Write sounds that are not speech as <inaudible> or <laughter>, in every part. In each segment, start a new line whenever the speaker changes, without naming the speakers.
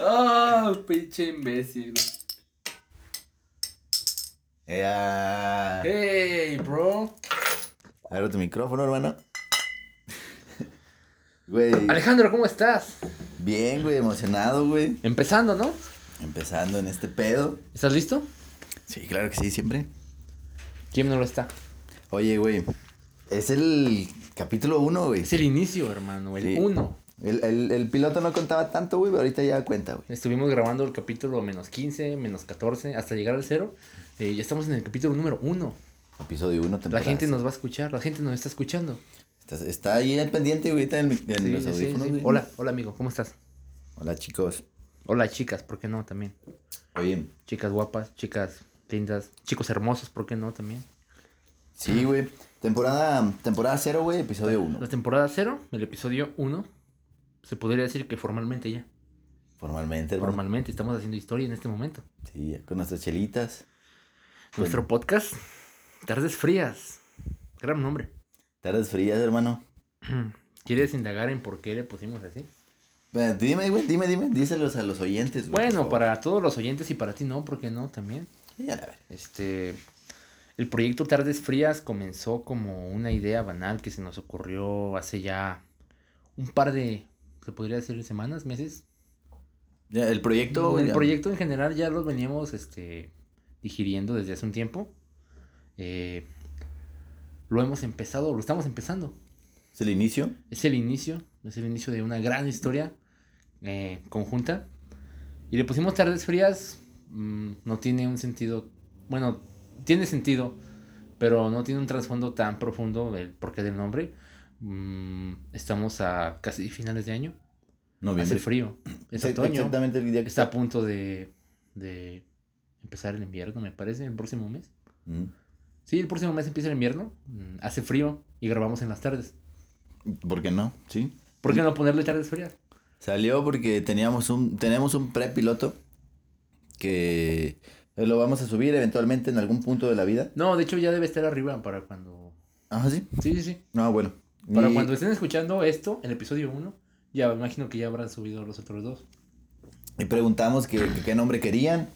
Ah, pinche imbécil.
Ea.
Hey, bro.
Abre tu micrófono, hermano. Güey.
Alejandro, ¿cómo estás?
Bien, güey, emocionado, güey.
Empezando, ¿no?
Empezando en este pedo.
¿Estás listo?
Sí, claro que sí, siempre.
¿Quién no lo está?
Oye, güey. Es el capítulo uno, güey.
Es el inicio, hermano, el
Sí.
1.
El, el, el piloto no contaba tanto, güey, pero ahorita ya cuenta, güey.
Estuvimos grabando el capítulo menos 15, menos 14, hasta llegar al cero. Eh, ya estamos en el capítulo número 1.
Episodio uno,
La
temporada
gente nos va a escuchar, la gente nos está escuchando.
Está, está ahí al pendiente, güey, está en, en
Sí,
los
sí,
audífonos,
sí. Hola, hola amigo, ¿cómo estás?
Hola, chicos.
Hola chicas, ¿por qué no también?
Oye,
Chicas guapas, chicas lindas, chicos hermosos, ¿por qué no también?
sí, güey. Temporada, temporada cero, güey, episodio uno.
La temporada 0, el episodio 1, se podría decir que formalmente ya.
Formalmente, hermano.
Formalmente estamos haciendo historia en este momento.
Sí, con nuestras chelitas.
Nuestro podcast, Tardes Frías. Gran nombre.
Tardes frías, hermano. <clears throat>
¿Quieres indagar en por qué le pusimos así?
Bueno, dime, güey, dime, dime. Díselos a los oyentes, güey.
Bueno, para todos los oyentes y para ti no, ¿por qué no? También.
Sí, a ver.
Este, el proyecto Tardes Frías comenzó como una idea banal que se nos ocurrió hace ya un par de, se podría decir, semanas, meses.
El proyecto.
el
ya-
proyecto en general ya lo veníamos este, digiriendo desde hace un tiempo. Eh, lo hemos empezado, lo estamos empezando.
Es el inicio.
Es el inicio, es el inicio de una gran historia eh, conjunta. Y le pusimos tardes frías, mm, no tiene un sentido, bueno, tiene sentido, pero no tiene un trasfondo tan profundo el porqué del nombre. Mm, estamos a casi finales de año,
Noviembre.
hace frío, es otoño,
Exactamente el día que
está a punto de, de empezar el invierno, me parece, el próximo mes.
Mm.
Sí, el próximo mes empieza el invierno, mm, hace frío y grabamos en las tardes.
¿Por qué no? Sí.
¿Por qué no ponerle tardes frías?
Salió porque teníamos un, tenemos un prepiloto que lo vamos a subir eventualmente en algún punto de la vida.
No, de hecho ya debe estar arriba para cuando...
Ah, sí.
Sí, sí, sí.
No, bueno.
Para
Y-
cuando estén escuchando esto, el episodio 1, ya me imagino que ya habrán subido los otros dos.
Y preguntamos que, que qué nombre querían.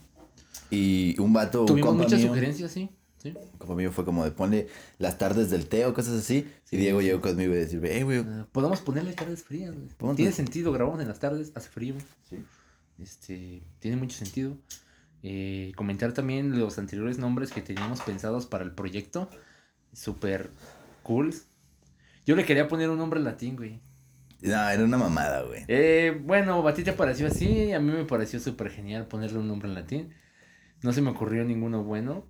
Y un vato,
Tuvimos muchas
mío,
sugerencias, sí. sí.
compa mío fue como de ponle las tardes del té o cosas así. y Diego llegó conmigo y decir, eh, güey.
Eh, podemos ponerle tardes frías. güey. Tiene sentido, grabamos en las tardes, hace frío.
Sí.
Este, tiene mucho sentido. Eh, comentar también los anteriores nombres que teníamos pensados para el proyecto. Super cool. Yo le quería poner un nombre latín, güey.
No, era una mamada, güey.
Eh, bueno, a ti te pareció así, a mí me pareció súper genial ponerle un nombre en latín. No se me ocurrió ninguno bueno.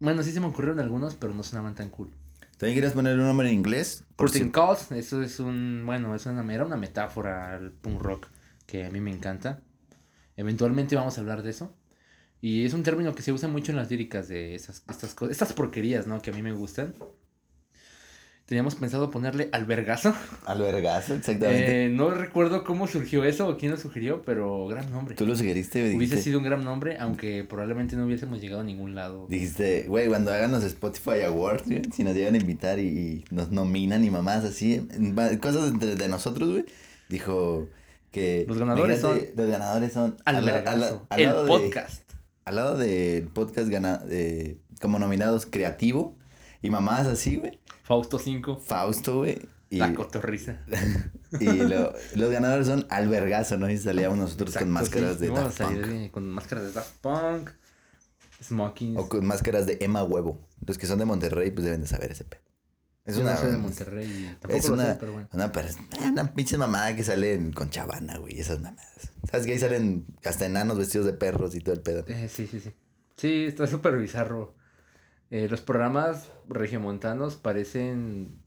Bueno, sí se me ocurrieron algunos, pero no sonaban tan cool.
¿También querías poner un nombre en inglés? Si-
Calls, eso es un, bueno, es una, era una metáfora al punk rock que a mí me encanta. Eventualmente vamos a hablar de eso. Y es un término que se usa mucho en las líricas de esas, estas cosas, estas porquerías, ¿no? Que a mí me gustan. Teníamos pensado ponerle albergazo.
Albergazo, exactamente.
Eh, no recuerdo cómo surgió eso o quién lo sugirió, pero gran nombre.
Tú lo sugeriste,
Hubiese sido un gran nombre, aunque probablemente no hubiésemos llegado a ningún lado.
dijiste, güey, cuando hagan los Spotify Awards, güey, si nos llegan a invitar y, y nos nominan y mamás así, cosas entre de nosotros, güey, dijo que...
Los ganadores
imagínate, Los ganadores son... al- al-
Albergazo.
al
el
lado de-
podcast.
al lado del podcast gana, de, como nominados creativo y mamás así, güey,
Fausto 5.
Fausto, güey, y,
La cotorriza. <laughs>
y lo- los ganadores son Albergazo, ¿no? Y salíamos nosotros
Exacto,
con máscaras
sí.
de Daft Punk.
de- con máscaras de Daft Punk. Smokings.
O con máscaras de Emma Huevo. Los que son de Monterrey, pues deben de saber ese pedo. Es
Yo
una.
no soy de Monterrey tampoco
Es
lo
una,
sé, pero bueno.
una, per- una pinche mamada que salen con chavana, güey. Esas mamadas. ¿Sabes que ahí salen hasta enanos vestidos de perros y todo el pedo?
Eh, sí, sí, sí. Sí, está súper bizarro. Eh, los programas regiomontanos parecen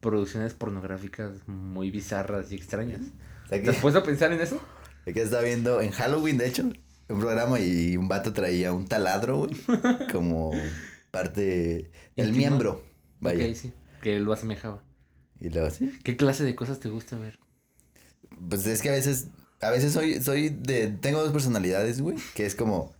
producciones pornográficas muy bizarras y extrañas. ¿Te has puesto a pensar en eso?
que estaba viendo en Halloween, de hecho, un programa y un vato traía un taladro, güey. <laughs> Como parte del miembro. Vaya.
Ok, sí. Que lo asemejaba.
Y luego así.
¿Qué clase de cosas te gusta ver?
Pues es que a veces, a veces soy, soy de, tengo dos personalidades, güey, que es como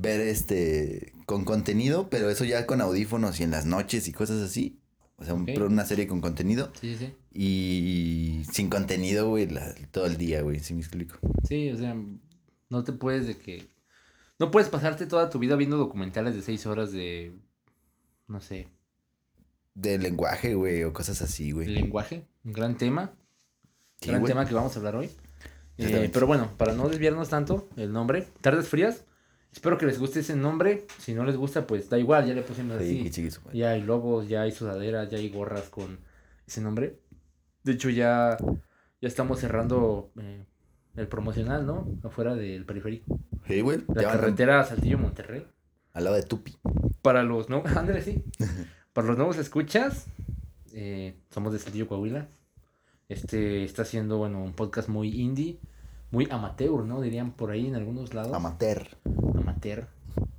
ver este, con contenido, pero eso ya con audífonos y en las noches y cosas así. O sea, un
Ok.
pro- una serie con contenido.
Sí, sí.
y sin contenido, güey, la- todo el día, güey, si me explico.
Sí, o sea, no te puedes de que... No puedes pasarte toda tu vida viendo documentales de seis horas de... No sé,
De lenguaje, güey, o cosas así, güey.
lenguaje. Un gran tema.
Sí,
gran tema que vamos a hablar hoy. Eh, pero bueno, para no desviarnos tanto, el nombre, Tardes Frías. Espero que les guste ese nombre. Si no les gusta, pues da igual, ya le pusimos
Sí,
así.
chiquis.
Ya hay logos, ya hay sudaderas, ya hay gorras con ese nombre. De hecho, ya, ya estamos cerrando eh, el promocional, ¿no? Afuera del periférico.
Sí, güey.
La
ya
carretera Saltillo-Monterrey.
Al lado de Tupi.
Para los nuevos, <laughs> ándale, sí. <laughs> Para los nuevos escuchas, eh, somos de Saltillo, Coahuila. Este está haciendo, bueno, un podcast muy indie, muy amateur, ¿no? Dirían por ahí en algunos lados.
Amateur.
amateur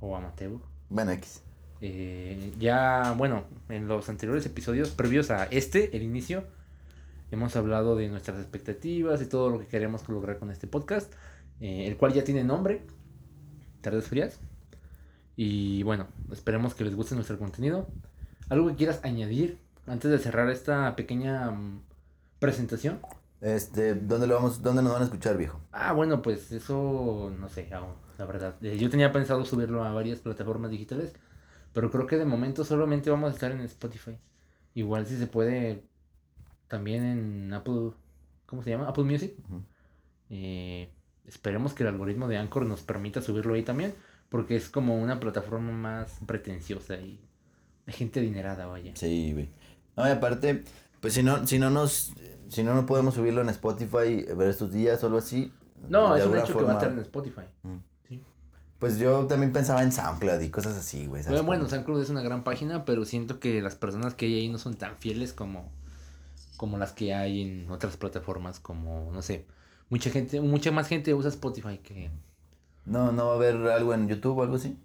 o amateur.
Bueno, X.
Eh, ya, bueno, en los anteriores episodios previos a este, el inicio, hemos hablado de nuestras expectativas y todo lo que queremos lograr con este podcast, eh, el cual ya tiene nombre, Tardes Frías. Y bueno, esperemos que les guste nuestro contenido. ¿Algo que quieras añadir antes de cerrar esta pequeña mm, presentación?
Este, ¿dónde lo vamos, dónde nos van a escuchar, viejo?
Ah, bueno, pues eso no sé aún, la verdad. Eh, yo tenía pensado subirlo a varias plataformas digitales, pero creo que de momento solamente vamos a estar en Spotify. Igual si se puede también en Apple, ¿cómo se llama? Apple Music. Eh, esperemos que el algoritmo de Anchor nos permita subirlo ahí también, porque es como una plataforma más pretenciosa y de gente adinerada, vaya.
Sí, güey. No, y aparte, pues si no, si no nos, si no, no podemos subirlo en Spotify, ver estos días o algo así.
No, es un hecho que va a
forma-
estar en Spotify.
Mm.
Sí.
Pues yo también pensaba en SoundCloud y cosas así, güey. ¿sabes
Bueno, bueno? SoundCloud es una gran página, pero siento que las personas que hay ahí no son tan fieles como, como las que hay en otras plataformas, como, no sé, mucha gente, mucha más gente usa Spotify que...
No, no va a haber algo en YouTube o algo así.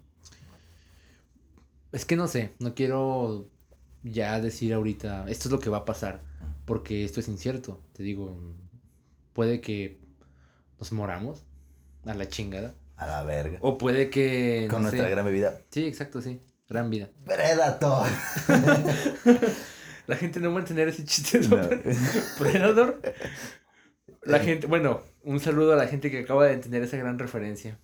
Es que no sé, no quiero ya decir ahorita, esto es lo que va a pasar, porque esto es incierto, te digo, puede que nos moramos a la chingada,
A la verga.
o puede que...
Con
no
nuestra
sé.
gran bebida.
Sí, exacto, sí, gran vida.
Predator. <laughs>
La gente no va a entender ese chiste
No. <laughs>
Predator. La gente, bueno, un saludo a la gente que acaba de entender esa gran referencia.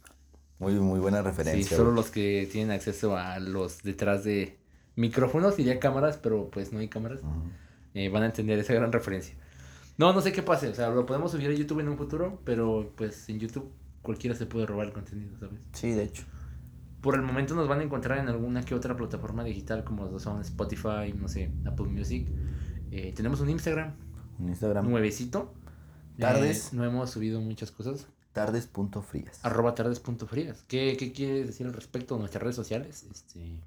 Muy, muy buena
Sí,
referencia.
solo
güey.
los que tienen acceso a los detrás de micrófonos y ya cámaras, pero pues no hay cámaras. Eh, van a entender esa gran referencia. No, no sé qué pase, o sea, lo podemos subir a YouTube en un futuro, pero pues en YouTube cualquiera se puede robar el contenido, ¿sabes?
Sí, de hecho.
Por el momento nos van a encontrar en alguna que otra plataforma digital como son Spotify, no sé, Apple Music. Eh, tenemos un Instagram
En Instagram.
nuevecito.
Tardes.
Eh, no hemos subido muchas cosas.
Tardes.frías.
Arroba tardes.frías. ¿Qué, ¿Qué quieres decir al respecto de nuestras redes sociales? Este,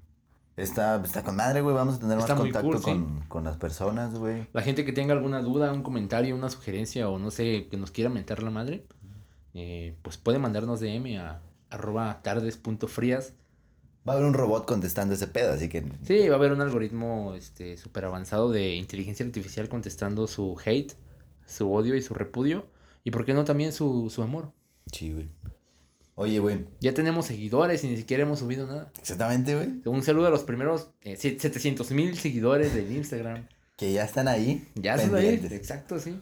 Está, está con madre, güey. Vamos a tener
Está
más contacto
cool, sí.
con, con las personas, güey.
la gente que tenga alguna duda, un comentario, una sugerencia o no sé, que nos quiera mentar la madre, eh, pues puede mandarnos DM a arroba tardes.frías.
Va a haber un robot contestando ese pedo, así que.
Sí, va a haber un algoritmo este súper avanzado de inteligencia artificial contestando su hate, su odio y su repudio. Y por qué no también su, su amor.
Sí, güey. Oye, güey.
Ya tenemos seguidores y ni siquiera hemos subido nada.
Exactamente, güey.
Un saludo a los primeros eh, 700 mil seguidores del Instagram.
Que ya están ahí.
Ya están ahí. Exacto, sí.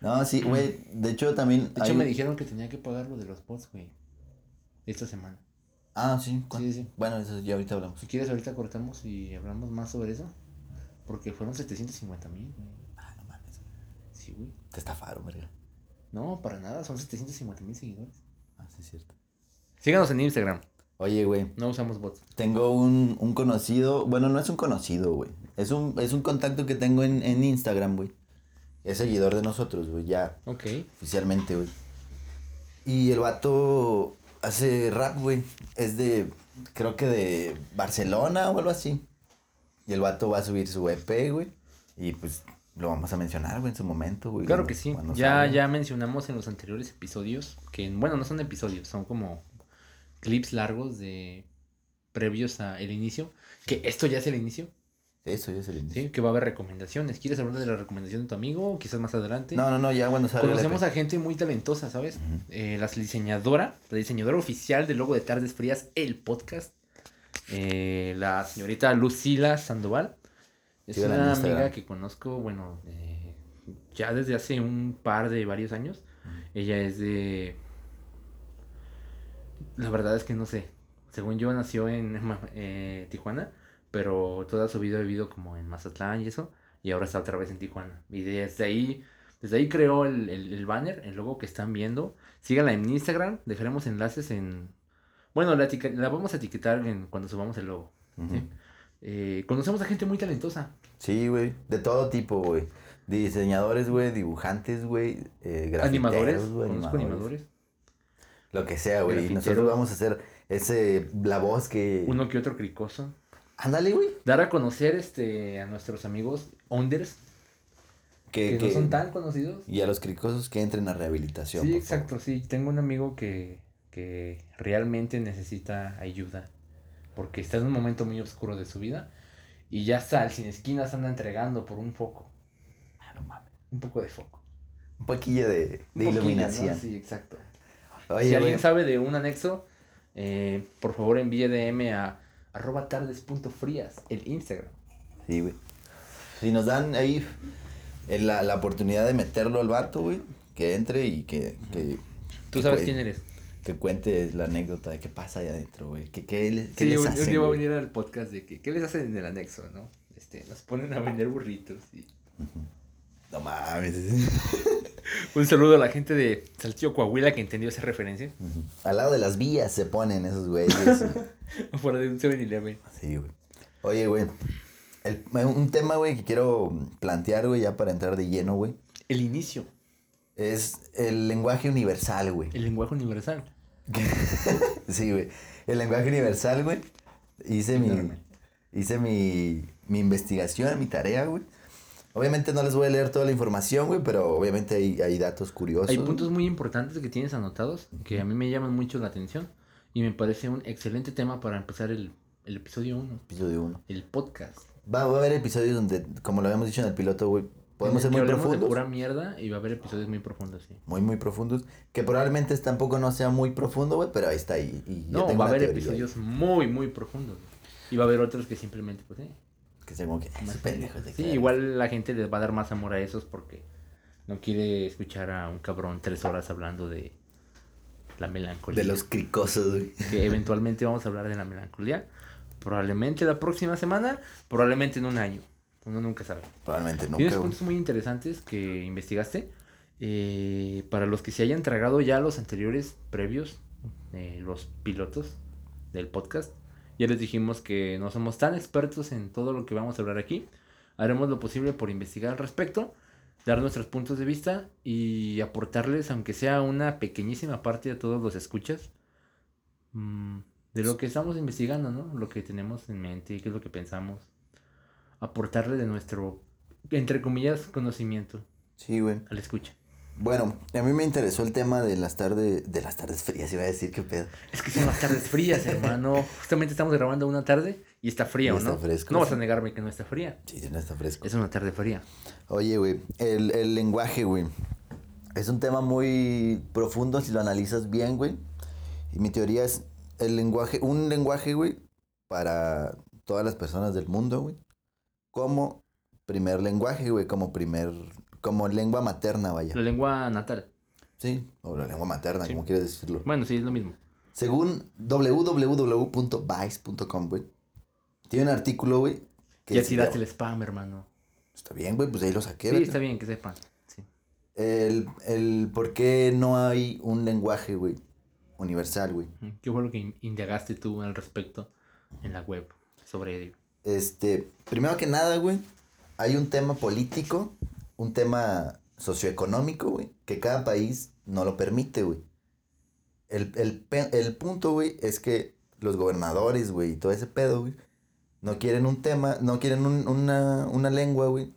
No, sí, güey. De hecho, también.
De hecho,
hay-
me dijeron que tenía que pagar lo de los bots, güey. Esta semana.
Ah, sí.
Sí, sí.
Bueno, eso ya ahorita hablamos.
Si quieres, ahorita cortamos y hablamos más sobre eso. Porque fueron 750 mil, güey.
Ah, no mames.
Sí, güey.
Te estafaron, verga.
No, para nada. Son 750 mil seguidores.
Ah, sí, es cierto.
Síganos en Instagram.
Oye, güey.
No usamos bots.
Tengo un, un conocido. Bueno, no es un conocido, güey. Es un, es un contacto que tengo en, en Instagram, güey. Es seguidor de nosotros, güey. Ya
Ok.
oficialmente, güey. Y el vato hace rap, güey. Es de, creo que de Barcelona o algo así. Y el vato va a subir su EP, güey. Y pues lo vamos a mencionar, güey, en su momento, güey.
Claro que sí. Ya,
salga.
ya mencionamos en los anteriores episodios que, bueno, no son episodios, son como clips largos de previos a el inicio. Que esto ya es el inicio,
Eso ya es el inicio.
¿sí? Que va a haber recomendaciones. ¿Quieres hablar de la recomendación de tu amigo? Quizás más adelante.
No, no, no, ya cuando salga.
Conocemos a gente muy talentosa, ¿sabes? Eh, la diseñadora, la diseñadora oficial del logo de Tardes Frías, el podcast. eh, la señorita Lucila Sandoval. Es una amiga que conozco, bueno, eh, ya desde hace un par de varios años. Ella es de... La verdad es que no sé. Según yo nació en eh, Tijuana, pero toda su vida ha vivido como en Mazatlán y eso. Y ahora está otra vez en Tijuana. Y desde ahí, desde ahí creó el, el, banner, el logo que están viendo. Síganla en Instagram, dejaremos enlaces en... Bueno, la, la vamos a etiquetar en, cuando subamos el logo. Eh, conocemos a gente muy talentosa.
Sí, güey. De todo tipo, güey. Diseñadores, güey, dibujantes, güey.
Eh, animadores, güey. animadores.
Lo que sea, güey. Nosotros vamos a hacer ese, la voz que...
Uno que otro cricoso.
Ándale, güey.
Dar a conocer este, a nuestros amigos unders. Que, no son tan conocidos.
Y a los cricosos que entren a rehabilitación.
Sí, exacto, sí. Tengo un amigo que, que realmente necesita ayuda. Porque está en un momento muy oscuro de su vida. Y ya está, el sin esquinas anda entregando por un foco.
Ah, no mames.
Un poco de foco.
Un poquillo de, iluminación.
Sí, exacto. Si alguien sabe de un anexo, eh, por favor envíe DM a arroba tardes.frías, el Instagram.
Sí, güey. Si nos dan ahí la, la oportunidad de meterlo al vato, güey, que entre y que... que
Tú sabes quién eres.
Que cuente la anécdota de qué pasa ahí adentro, güey. ¿Qué, qué,
qué les hacen, yo, voy a venir al podcast de que, qué les hacen en el anexo, ¿no? Este, nos ponen a vender burritos y...
No mames. <laughs>
Un saludo a la gente de Saltillo, Coahuila, que entendió esa referencia.
Al lado de las vías se ponen esos güeyes. <laughs>
Fuera de un 7-Eleven.
Sí, güey. Oye, güey. un tema, güey, que quiero plantear, güey, ya para entrar de lleno, güey.
El inicio.
Es el lenguaje universal, güey.
El lenguaje universal. <laughs>
sí, güey. El lenguaje universal, güey. Hice mi. Hice mi, mi investigación, mi tarea, güey. Obviamente no les voy a leer toda la información, güey, pero obviamente hay, hay datos curiosos.
Hay puntos muy importantes que tienes anotados que a mí me llaman mucho la atención y me parece un excelente tema para empezar el, el episodio 1.
Episodio 1.
El podcast.
Va, a haber episodios donde, como lo habíamos dicho en el piloto, güey, podemos ser muy profundos.
de pura mierda y va a haber episodios muy profundos, sí.
Muy, muy profundos. Que probablemente tampoco no sea muy profundo, güey, pero ahí está. ahí. y
no, va a haber episodios muy, muy profundos. Y va a haber otros que simplemente, pues, eh,
que sea como que
Sí, igual la gente les va a dar más amor a esos porque no quiere escuchar a un cabrón tres horas hablando de la melancolía.
De los cricosos, güey.
Que <laughs> eventualmente vamos a hablar de la melancolía. Probablemente la próxima semana, probablemente en un año. Uno nunca sabe.
Probablemente nunca.
Tienes puntos muy interesantes que investigaste. Eh, para los que se hayan tragado ya los anteriores previos, eh, los pilotos del podcast, ya les dijimos que no somos tan expertos en todo lo que vamos a hablar aquí. Haremos lo posible por investigar al respecto, dar nuestros puntos de vista y aportarles, aunque sea una pequeñísima parte a todos los escuchas, mm, de lo que estamos investigando, ¿no? Lo que tenemos en mente y qué es lo que pensamos. Aportarle de nuestro, entre comillas, conocimiento.
Sí, güey.
Al escucha.
Bueno, a mí me interesó el tema de las tardes, de las tardes frías, iba a decir qué pedo.
Es que son las tardes frías, hermano. <laughs> Justamente estamos grabando una tarde y está fría, ¿no? Está fresco. No vas a negarme que no está fría.
Sí, no está fresco.
Es una tarde fría.
Oye, güey, el, el lenguaje, güey. Es un tema muy profundo si lo analizas bien, güey. Y mi teoría es el lenguaje, un lenguaje, güey, para todas las personas del mundo, güey. Como primer lenguaje, güey, como primer como lengua materna, vaya.
La lengua natal.
Sí, o la lengua materna, como quieres decirlo.
Bueno, sí, es lo mismo.
Según www.vice.com, güey. Tiene un artículo, güey.
Ya tiraste el spam, hermano.
Está bien, güey, pues ahí lo saqué.
Sí, está bien que sepan. Sí.
El, el por qué no hay un lenguaje, güey, universal, güey.
¿Qué fue lo que indagaste tú al respecto en la web sobre ello?
Este, primero que nada, güey, hay un tema político un tema socioeconómico, güey, que cada país no lo permite, güey. El, el punto, güey, es que los gobernadores, güey, y todo ese pedo, güey, no quieren un tema, no quieren una, una lengua, güey,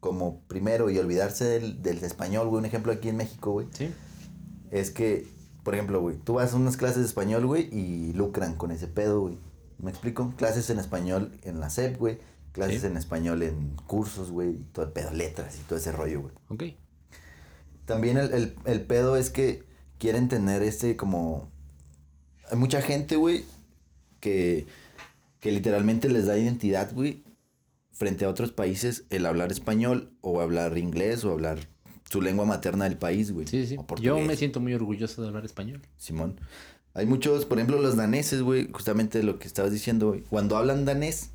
como primero y olvidarse del, del español, güey. Un ejemplo aquí en México, güey.
Sí.
Es que, por ejemplo, güey, tú vas a unas clases de español, güey, y lucran con ese pedo, güey. ¿Me explico? Clases en español en la SEP, güey clases en español en cursos, güey, y todo el pedo, letras y todo ese rollo, güey.
Ok.
También el, el pedo es que quieren tener este como... Hay mucha gente, güey, que, que literalmente les da identidad, güey, frente a otros países el hablar español o hablar inglés o hablar su lengua materna del país, güey.
Sí, sí. Yo me siento muy orgulloso de hablar español.
Simón. Hay muchos, por ejemplo, los daneses, güey, justamente lo que estabas diciendo, güey. Cuando hablan danés,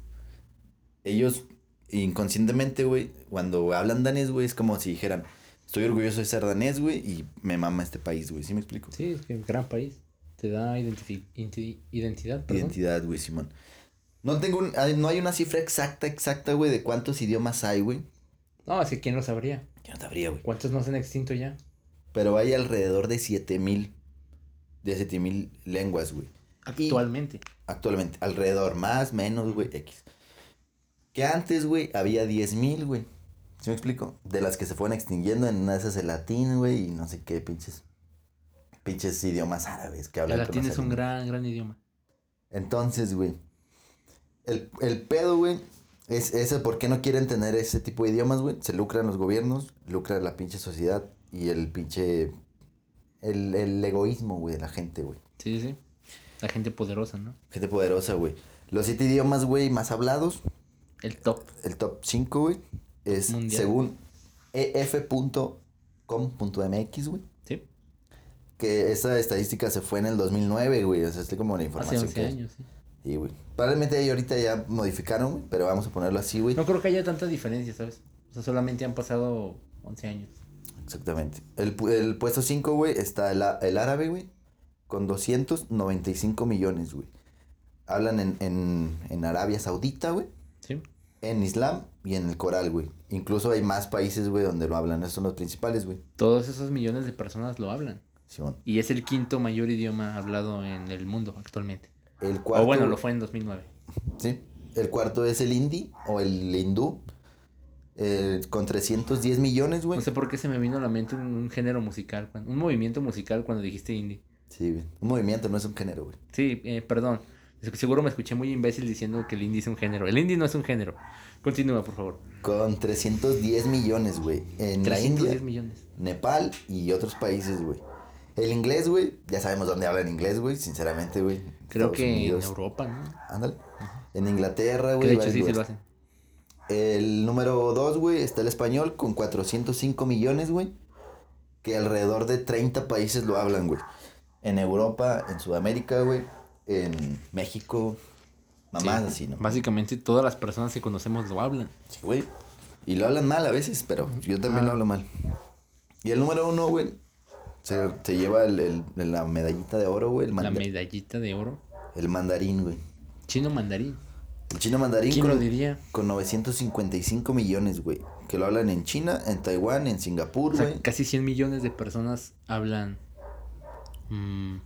ellos inconscientemente, güey, cuando hablan danés, güey, es como si dijeran, estoy orgulloso de ser danés, güey, y me mama este país, güey. ¿Sí me explico?
Sí, es que es un gran país. Te da identidad, perdón.
Identidad, güey, Simón. No tengo un- hay- no hay una cifra exacta, exacta, güey, de cuántos idiomas hay, güey.
No, así que quién lo sabría.
Yo no sabría, güey.
¿Cuántos no se han extinto ya?
Pero hay alrededor de 7000 de 7000 lenguas, güey.
Actualmente.
Actualmente, alrededor, más, menos, güey, X. Que antes, güey, había 10.000, güey. ¿Sí me explico? De las que se fueron extinguiendo en una de esas el latín, güey, y no sé qué pinches. Pinches idiomas árabes que
El
hablan.
latín
con
es un gran, gran idioma.
Entonces, güey. El, el pedo, güey, es por qué no quieren tener ese tipo de idiomas, güey. Se lucran los gobiernos, lucra la pinche sociedad y el pinche. El, el egoísmo, güey, de la gente, güey.
Sí, sí. La gente poderosa, ¿no?
Gente poderosa, güey. Los siete idiomas, güey, más hablados
El top.
el top 5, güey, es
Mundial.
según E ef.com.mx, güey.
Sí.
Que esa estadística se fue en el 2009, güey. O sea, es como la
Hace
información
11
que...
años, sí.
Sí, güey. Probablemente ahí ahorita ya modificaron, güey, pero vamos a ponerlo así, güey.
No creo que haya tanta diferencia, ¿sabes? O sea, solamente han pasado 11 años.
Exactamente. El, el puesto 5, güey, está el, a- el árabe, güey, con 295 millones, güey. Hablan en, en, en Arabia Saudita, güey. En Islam y en el Coral, güey. Incluso hay más países, güey, donde lo hablan. Esos son los principales, güey.
Todos esos millones de personas lo hablan.
Simón.
Y es el quinto mayor idioma hablado en el mundo actualmente.
El cuarto...
o bueno, lo fue en 2009.
Sí. El cuarto es el hindi o el hindú. eh, con 310 millones, güey.
No sé por qué se me vino a la mente un, un género musical, un movimiento musical cuando dijiste indie.
Sí, güey. Un movimiento, no es un género, güey.
Sí, eh, perdón. Seguro me escuché muy imbécil diciendo que el indie es un género. El indie no es un género. Continúa, por favor.
Con 310 millones, güey. En la
310
India,
millones.
Nepal y otros países, güey. El inglés, güey. Ya sabemos dónde hablan inglés, güey. Sinceramente, güey.
Creo
Estados
que
Unidos.
en Europa, ¿no?
Ándale. En Inglaterra, güey.
de hecho sí, lo hacen.
El número 2, güey, está el español con 405 millones, güey. Que alrededor de 30 países lo hablan, güey. En Europa, en Sudamérica, güey. En México. Mamás
Sí,
así, ¿no?
Básicamente todas las personas que conocemos lo hablan.
Sí, güey. Y lo hablan mal a veces, pero yo también
Ah.
lo hablo mal. Y el número uno, güey, se, se lleva el, el- la medallita de oro, güey. El,
La medallita de oro.
el mandarín, güey.
Chino mandarín.
El chino mandarín
¿Quién
con,
lo diría?
con 955 millones, güey. Que lo hablan en China, en Taiwán, en Singapur,
O sea,
güey.
casi 100 millones de personas hablan mm,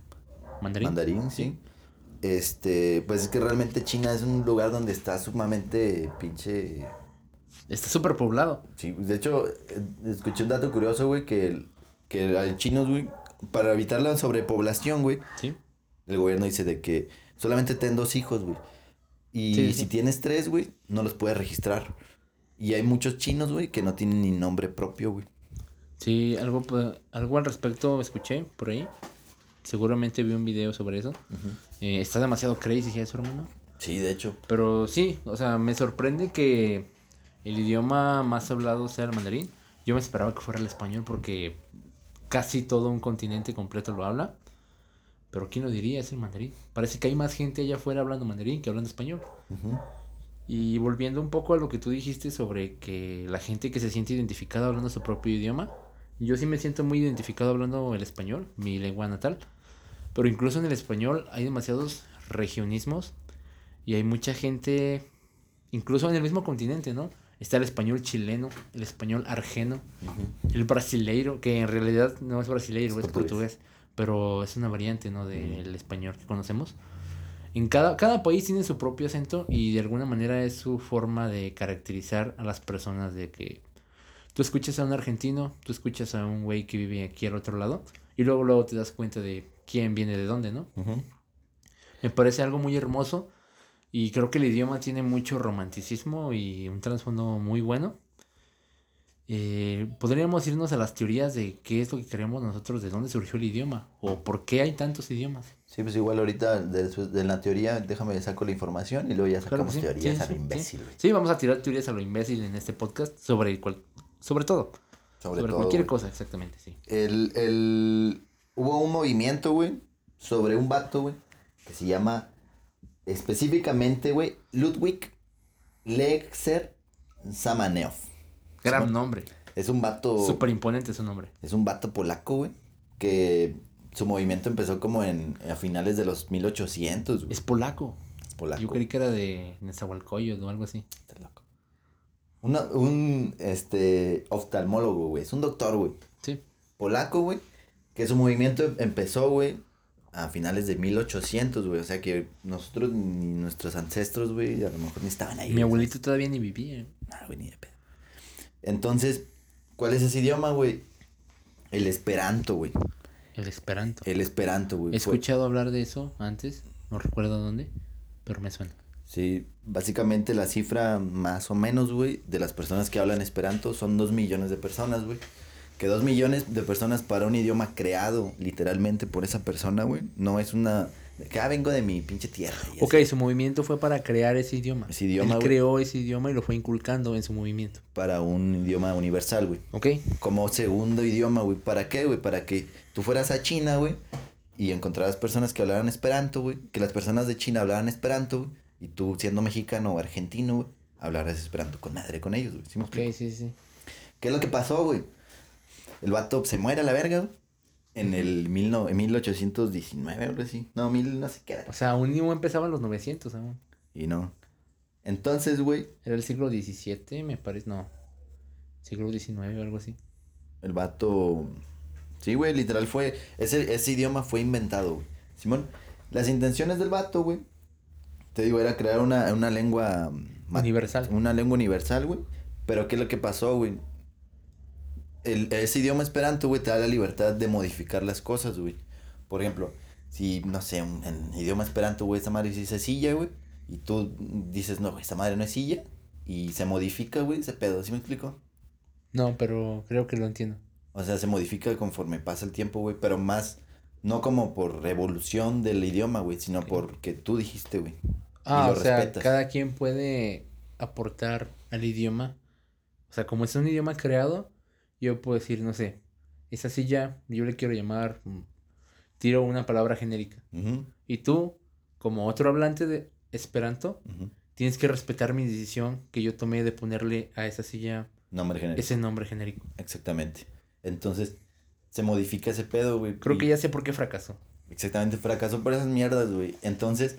mandarín.
Mandarín, sí. Este, pues es que realmente China es un lugar donde está sumamente pinche.
Está súper poblado.
Sí, de hecho, eh, escuché un dato curioso, güey, que, que hay chinos, güey, para evitar la sobrepoblación, güey,
Sí.
el gobierno dice de que solamente ten dos hijos, güey. Y
Sí, sí,
si tienes tres, güey, no los puedes registrar. Y hay muchos chinos, güey, que no tienen ni nombre propio, güey.
Sí, algo, algo al respecto escuché por ahí. Seguramente vi un video sobre eso. Eh, está demasiado crazy eso, hermano.
Sí, de hecho.
Pero sí, o sea, me sorprende que el idioma más hablado sea el mandarín. Yo me esperaba que fuera el español porque casi todo un continente completo lo habla. Pero ¿quién lo diría? Es el mandarín. Parece que hay más gente allá afuera hablando mandarín que hablando español. Y volviendo un poco a lo que tú dijiste sobre que la gente que se siente identificada hablando su propio idioma, yo sí me siento muy identificado hablando el español, mi lengua natal. Pero incluso en el español hay demasiados regionismos y hay mucha gente, incluso en el mismo continente, ¿no? Está el español chileno, el español argeno, el brasileiro, que en realidad no es brasileiro,
Es
es
portugués.
portugués, pero es una variante, ¿no? Del español que conocemos. En cada, cada país tiene su propio acento y de alguna manera es su forma de caracterizar a las personas de que tú escuchas a un argentino, tú escuchas a un güey que vive aquí al otro lado y luego luego te das cuenta de quién viene de dónde, ¿no? Me parece algo muy hermoso y creo que el idioma tiene mucho romanticismo y un trasfondo muy bueno. Eh, podríamos irnos a las teorías de qué es lo que queremos nosotros, de dónde surgió el idioma o por qué hay tantos idiomas.
Sí, pues igual ahorita, después de la teoría, déjame saco la información y luego ya
Claro
sacamos
sí,
teorías
sí,
a lo
sí,
imbécil,
sí. vamos a tirar teorías a lo imbécil en este podcast sobre, cual- sobre todo.
Sobre,
Sobre,
todo,
cualquier cosa, exactamente, sí.
El, el... Hubo un movimiento, güey, sobre un vato, güey, que se llama específicamente, güey, Ludwig Lexer Samaneov.
Gran nombre.
Es un vato...
Súper imponente su nombre.
Es un vato polaco, güey, que su movimiento empezó como en a finales de los 1800, güey.
Es polaco.
Es polaco.
Yo creí que era de Nezahualcóyotl o algo así.
Está loco. Una- un, este, oftalmólogo, güey. Es un doctor, güey.
Sí.
Polaco, güey. Que su movimiento empezó, güey, a finales de 1800, güey. O sea que nosotros, ni nuestros ancestros, güey, a lo mejor ni estaban ahí.
Mi abuelito todavía ni vivía.
Ah, güey, ni de pedo. Entonces, ¿cuál es ese idioma, güey? El esperanto, güey.
El Esperanto.
El esperanto, güey.
He
Fue-
escuchado hablar de eso antes. No recuerdo dónde. Pero me suena.
Sí, básicamente la cifra más o menos, güey, de las personas que hablan esperanto son dos millones de personas, güey. Que dos millones de personas para un idioma creado literalmente por esa persona, güey. No es una... que, ah, vengo de mi pinche tierra.
Ok,
así.
su movimiento fue para crear ese idioma.
Ese idioma,
Él
güey.
creó ese idioma y lo fue inculcando en su movimiento.
Para un idioma universal, güey.
Ok.
Como segundo idioma, güey. ¿Para qué, güey? Para que tú fueras a China, güey. Y encontraras personas que hablaran esperanto, güey. Que las personas de China hablaran esperanto, güey. Y tú, siendo mexicano o argentino, güey, hablaras esperanto con madre con ellos, güey. ¿Sí me
Ok, sí, sí.
¿Qué es lo que pasó, güey? El vato se muere a la verga, güey. En el mil no, en 1819, algo así. No, mil no sé qué era.
O sea, un idioma empezaba en los 900 aún.
Y no. Entonces, güey,
Era el siglo XVII, me parece. No. Siglo XIX o algo así.
el vato... Sí, güey, literal fue... Ese, ese idioma fue inventado, güey. Simón, las intenciones del vato, güey. Te digo, era crear una, una lengua...
Universal.
Una lengua universal, güey. Pero ¿qué es lo que pasó, güey? El, ese idioma esperanto, güey, te da la libertad de modificar las cosas, güey. Por ejemplo, si, no sé, un, en idioma esperanto, güey, esta madre dice silla, güey. Y tú dices, no, güey, esta madre no es silla. Y se modifica, güey, ese pedo, ¿sí me explico?
No, pero creo que lo entiendo.
O sea, se modifica conforme pasa el tiempo, güey, pero más, no como por revolución del idioma, güey, sino porque tú dijiste, güey.
Ah,
lo
o sea,
respetas.
cada quien puede aportar al idioma. O sea, como es un idioma creado, yo puedo decir, no sé, esa silla yo le quiero llamar, mm, tiro una palabra genérica. Y tú, como otro hablante de Esperanto, tienes que respetar mi decisión que yo tomé de ponerle a esa silla
Nombre genérico.
ese nombre genérico.
Exactamente. Entonces, se modifica ese pedo, güey.
Creo
y-
que ya sé por qué fracasó.
Exactamente, fracasó por esas mierdas, güey. Entonces,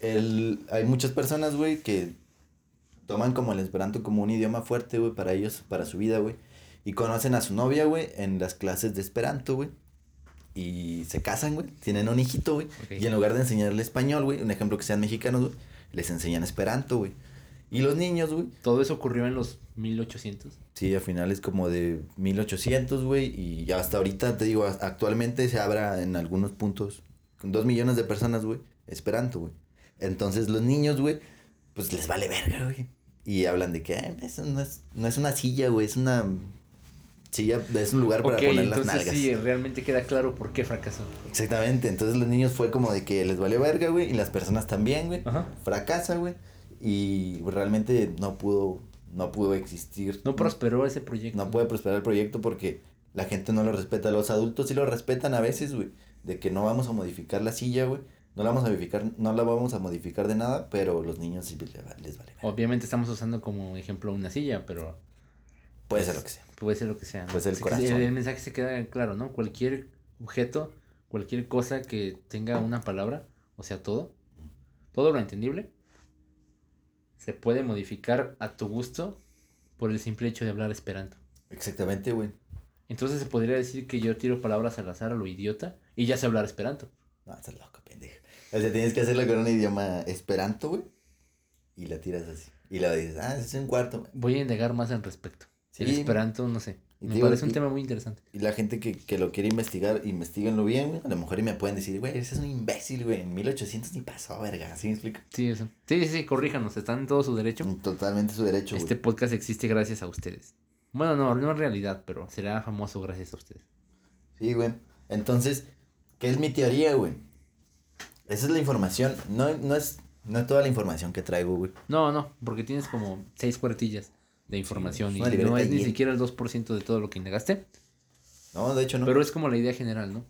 el, hay muchas personas, güey, que toman como el esperanto como un idioma fuerte, güey, para ellos, para su vida, güey. Y conocen a su novia, güey, en las clases de esperanto, güey. Y se casan, güey. Tienen un hijito, güey. Y en lugar de enseñarle español, güey, un ejemplo que sean mexicanos, güey, les enseñan esperanto, güey. Y los niños, güey,
Todo eso ocurrió en los 1800.
Sí, a finales como de 1800, güey, y hasta ahorita, te digo, actualmente se abra en algunos puntos con dos millones de personas, güey, esperanto, güey. Entonces los niños, güey, pues les vale verga, güey. Y hablan de que "Ay, eso no es, no es una silla, güey, es una silla, es un lugar para poner las nalgas.
sí, realmente queda claro por qué fracasó.
Exactamente, entonces los niños fue como de que les vale verga, güey, y las personas también, güey.
Ajá.
Fracasa, güey, y realmente no pudo, no pudo existir.
No prosperó ese proyecto.
No puede prosperar el proyecto porque la gente no lo respeta. Los adultos sí lo respetan a veces, güey. De que no vamos a modificar la silla, güey. No la vamos a modificar, no la vamos a modificar de nada, pero los niños sí les va- les vale.
Obviamente estamos usando como ejemplo una silla, pero
Puede ser lo que sea.
puede ser lo que sea. ¿no?
Puede ser el corazón.
El, el mensaje se queda claro, ¿no? Cualquier objeto, cualquier cosa que tenga una palabra, o sea, todo, todo lo entendible, se puede modificar a tu gusto por el simple hecho de hablar esperanto.
Exactamente, güey.
Entonces se podría decir que yo tiro palabras al azar a lo idiota y ya sé hablar esperanto.
No, estás loco, pendejo. O sea, tienes que hacerlo con un idioma esperanto, güey. Y la tiras así. Y la dices, ah, es un cuarto.
Voy a indagar más al respecto. El
Sí.
esperanto, no sé.
Y
Me
digo,
parece un
y-
tema muy interesante.
Y la gente que, que lo quiere investigar, investiguenlo bien, güey. A lo mejor y me pueden decir, güey, ese es un imbécil, güey. En 1800 ni pasó, verga. ¿Sí me explico?
Sí, eso. Sí, sí, sí, corríjanos, están en todo su derecho.
Totalmente su derecho, güey.
Este podcast existe gracias a ustedes. Bueno, no, no en realidad, pero será famoso gracias a ustedes.
Sí, güey. Entonces, ¿qué es mi teoría, güey? Esa es la información. No, no es no es toda la información que traigo, güey.
No, no, porque tienes como seis cuartillas. De información
una
y no es ni siquiera el 2% de todo lo que indagaste,
No, de hecho no.
pero es como la idea general, ¿no?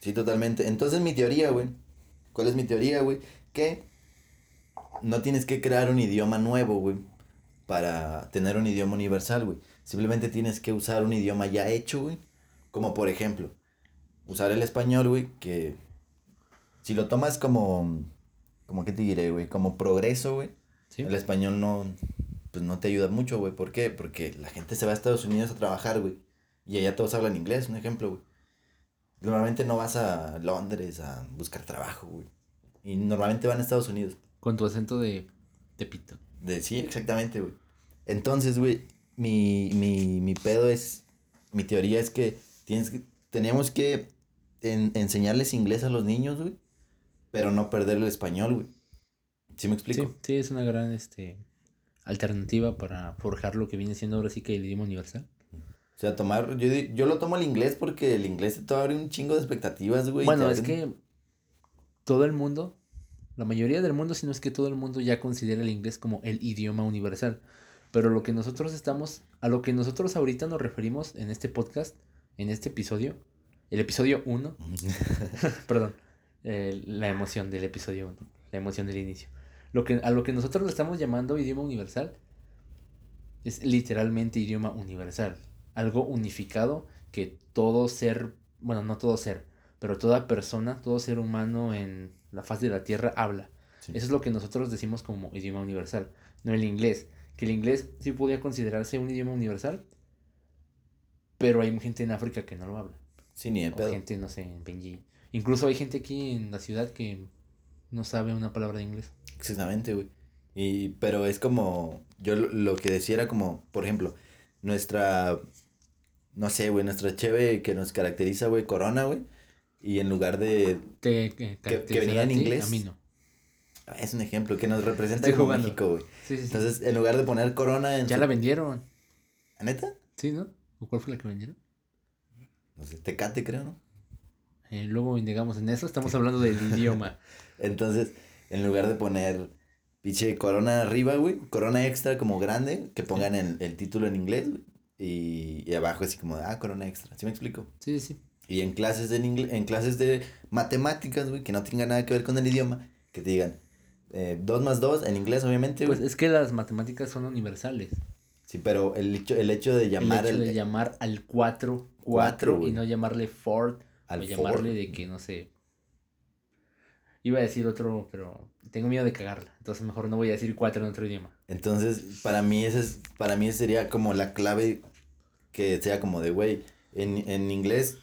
Sí, totalmente. Entonces mi teoría, güey. ¿Cuál es mi teoría, güey? Que no tienes que crear un idioma nuevo, güey. Para tener un idioma universal, güey. Simplemente tienes que usar un idioma ya hecho, güey. Como por ejemplo, usar el español, güey, que si lo tomas como, como qué te diré, güey, como progreso, güey.
Sí.
El español no, pues no te ayuda mucho, güey. ¿Por qué? Porque la gente se va a Estados Unidos a trabajar, güey. Y allá todos hablan inglés, un ejemplo, güey. Normalmente no vas a Londres a buscar trabajo, güey. Y normalmente van a Estados Unidos.
Con tu acento de Tepito.
De, sí, exactamente, güey. Entonces, güey, mi, mi, mi pedo es, mi teoría es que, tienes que tenemos que en- enseñarles inglés a los niños, güey. Pero no perder el español, güey. ¿Sí me explico?
Sí, sí, es una gran este, alternativa para forjar lo que viene siendo ahora sí que el idioma universal.
O sea, tomar, yo, yo lo tomo el inglés porque el inglés te abre un chingo de expectativas, güey.
bueno, es que todo el mundo, la mayoría del mundo, si no es que todo el mundo ya considera el inglés como el idioma universal. Pero lo que nosotros estamos, a lo que nosotros ahorita nos referimos en este podcast, en este episodio, el episodio 1, <laughs> <laughs> perdón, eh, la emoción del episodio 1, la emoción del inicio. Lo que, a lo que nosotros le estamos llamando idioma universal es literalmente idioma universal. Algo unificado que todo ser, bueno, no todo ser, pero toda persona, todo ser humano en la faz de la Tierra habla.
Sí.
Eso es lo que nosotros decimos como idioma universal, no el inglés. Que el inglés sí podría considerarse un idioma universal, pero hay gente en África que no lo habla.
Sí, ni
O
pedo.
gente, no sé, en Benji. Incluso hay gente aquí en la ciudad que no sabe una palabra de inglés.
Exactamente, güey. Y, pero es como, yo lo, lo que decía era como, por ejemplo, nuestra, no sé, güey, nuestra cheve que nos caracteriza, güey, Corona, güey. Y en lugar de,
¿Te que,
que venía en inglés.
A mí no.
es un ejemplo, que nos representa
Estoy
como
jugando.
México, güey.
Sí, sí, sí.
Entonces, en lugar de poner Corona en
ya
su-
la vendieron.
¿Neta?
¿Sí, no? ¿O cuál fue la que vendieron?
No sé, Tecate, creo, ¿no?
Eh, luego indagamos en eso. Estamos hablando del <laughs> idioma.
Entonces, en lugar de poner pinche Corona arriba, güey, Corona extra como grande, que pongan el, el título en inglés, güey. Y, y abajo así como, ah, Corona extra. ¿Sí me explico?
Sí, sí, sí.
Y en clases de en clases de matemáticas, güey, que no tengan nada que ver con el idioma, que te digan eh, 2 más 2 en inglés, obviamente, güey.
Pues es que las matemáticas son universales.
sí, pero el hecho, el hecho de llamar
el hecho
el-
de llamar al 4
Cuatro,
4 y no llamarle Ford
Al
o llamarle
Ford.
de que no sé. Iba a decir otro, pero tengo miedo de cagarla. Entonces mejor no voy a decir 4 en otro idioma.
Entonces, para mí ese es, para mí sería como la clave que sea como de, güey, en, en inglés,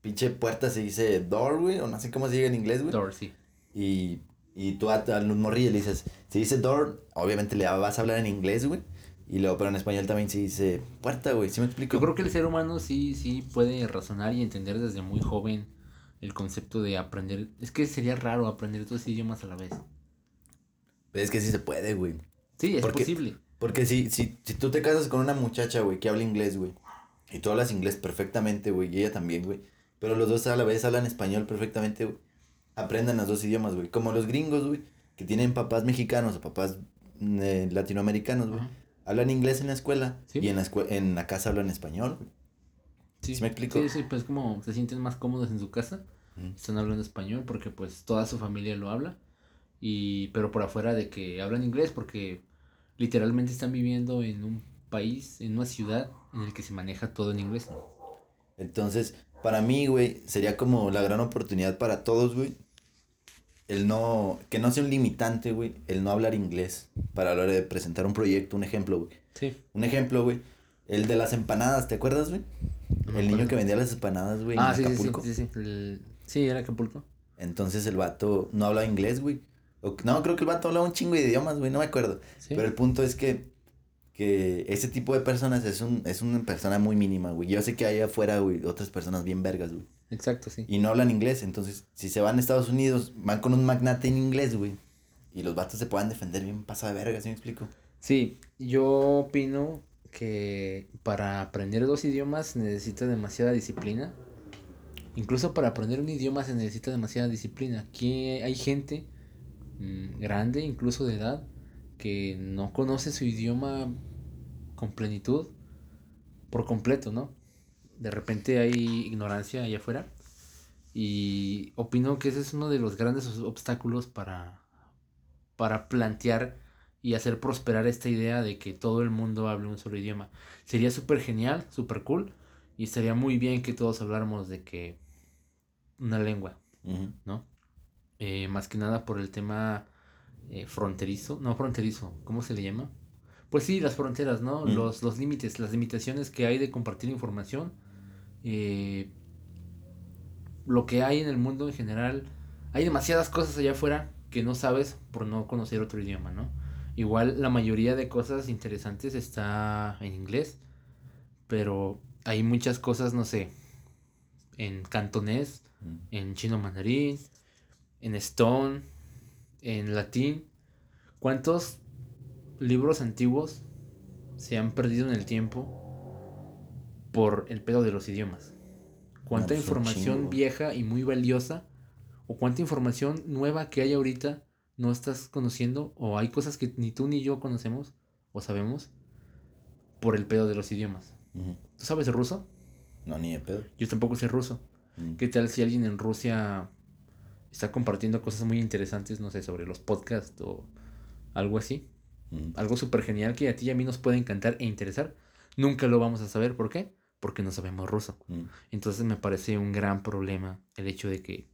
pinche puerta se dice door, güey, o no sé cómo se diga en inglés, güey.
Door, sí.
Y, y tú a, a los morrillos le dices, si dice door, obviamente le vas a hablar en inglés, güey. Y luego, pero en español también se dice puerta, güey, ¿sí me explico?
Yo creo que el ser humano sí, sí puede razonar y entender desde muy joven el concepto de aprender. Es que sería raro aprender dos idiomas a la vez.
Pero es que sí se puede, güey.
Sí, es
Porque-
posible.
Porque si, si, si tú te casas con una muchacha, güey, que habla inglés, güey, y tú hablas inglés perfectamente, güey, y ella también, güey, pero los dos a la vez hablan español perfectamente, güey, aprendan los dos idiomas, güey, como los gringos, güey, que tienen papás mexicanos o papás eh, latinoamericanos, güey, hablan inglés en la escuela
Sí.
y en la, escue- en la casa hablan español, güey.
Sí,
¿Sí me explico?
Sí, sí, pues como se sienten más cómodos en su casa. Están hablando español porque pues toda su familia lo habla. Y, pero por afuera de que hablan inglés porque literalmente están viviendo en un país, en una ciudad en el que se maneja todo en inglés.
Entonces, para mí, güey, sería como la gran oportunidad para todos, güey. El no, que no sea un limitante, güey, el no hablar inglés para la hora de presentar un proyecto, un ejemplo, güey.
Sí.
Un ejemplo, güey, el de las empanadas, ¿te acuerdas, güey?
No
el niño
acuerdo.
que vendía las empanadas, güey,
Ah,
en
sí, sí, sí,
Acapulco.
sí, sí, el- sí, era Acapulco.
Entonces el vato no hablaba inglés, güey. O- No, creo que el vato hablaba un chingo de idiomas, güey, no me acuerdo.
Sí.
Pero el punto es que, que ese tipo de personas es, un, es una persona muy mínima, güey. Yo sé que hay afuera, güey, otras personas bien vergas, güey.
Exacto, sí.
Y no hablan inglés, entonces, si se van a Estados Unidos, van con un magnate en inglés, güey. Y los vatos se puedan defender bien pasada de verga, ¿sí me explico?
Sí, yo opino que para aprender dos idiomas se necesita demasiada disciplina. Incluso para aprender un idioma se necesita demasiada disciplina. Aquí hay gente mm, grande, incluso de edad, que no conoce su idioma con plenitud por completo, ¿no? De repente hay ignorancia allá afuera y opino que ese es uno de los grandes obstáculos para, para plantear y hacer prosperar esta idea de que todo el mundo hable un solo idioma. Sería súper genial, súper cool y estaría muy bien que todos habláramos de que una lengua, ¿no? Eh, más que nada por el tema eh, fronterizo, no fronterizo, ¿cómo se le llama? Pues sí, las fronteras, ¿no? Los, los límites, las limitaciones que hay de compartir información. Eh, lo que hay en el mundo en general. Hay demasiadas cosas allá afuera que no sabes por no conocer otro idioma, ¿no? Igual la mayoría de cosas interesantes está en inglés, pero hay muchas cosas, no sé, en cantonés, en chino mandarín, en stone, en latín. ¿Cuántos libros antiguos se han perdido en el tiempo por el pedo de los idiomas? ¿Cuánta pues, información vieja y muy valiosa o cuánta información nueva que hay ahorita no estás conociendo o hay cosas que ni tú ni yo conocemos o sabemos por el pedo de los idiomas? ¿Tú sabes ruso?
No, ni de pedo.
Yo tampoco sé ruso. ¿Qué tal si alguien en Rusia está compartiendo cosas muy interesantes, no sé, sobre los podcasts o algo así? Algo súper genial que a ti y a mí nos puede encantar e interesar. Nunca lo vamos a saber. ¿Por qué? Porque no sabemos ruso. Entonces me parece un gran problema el hecho de que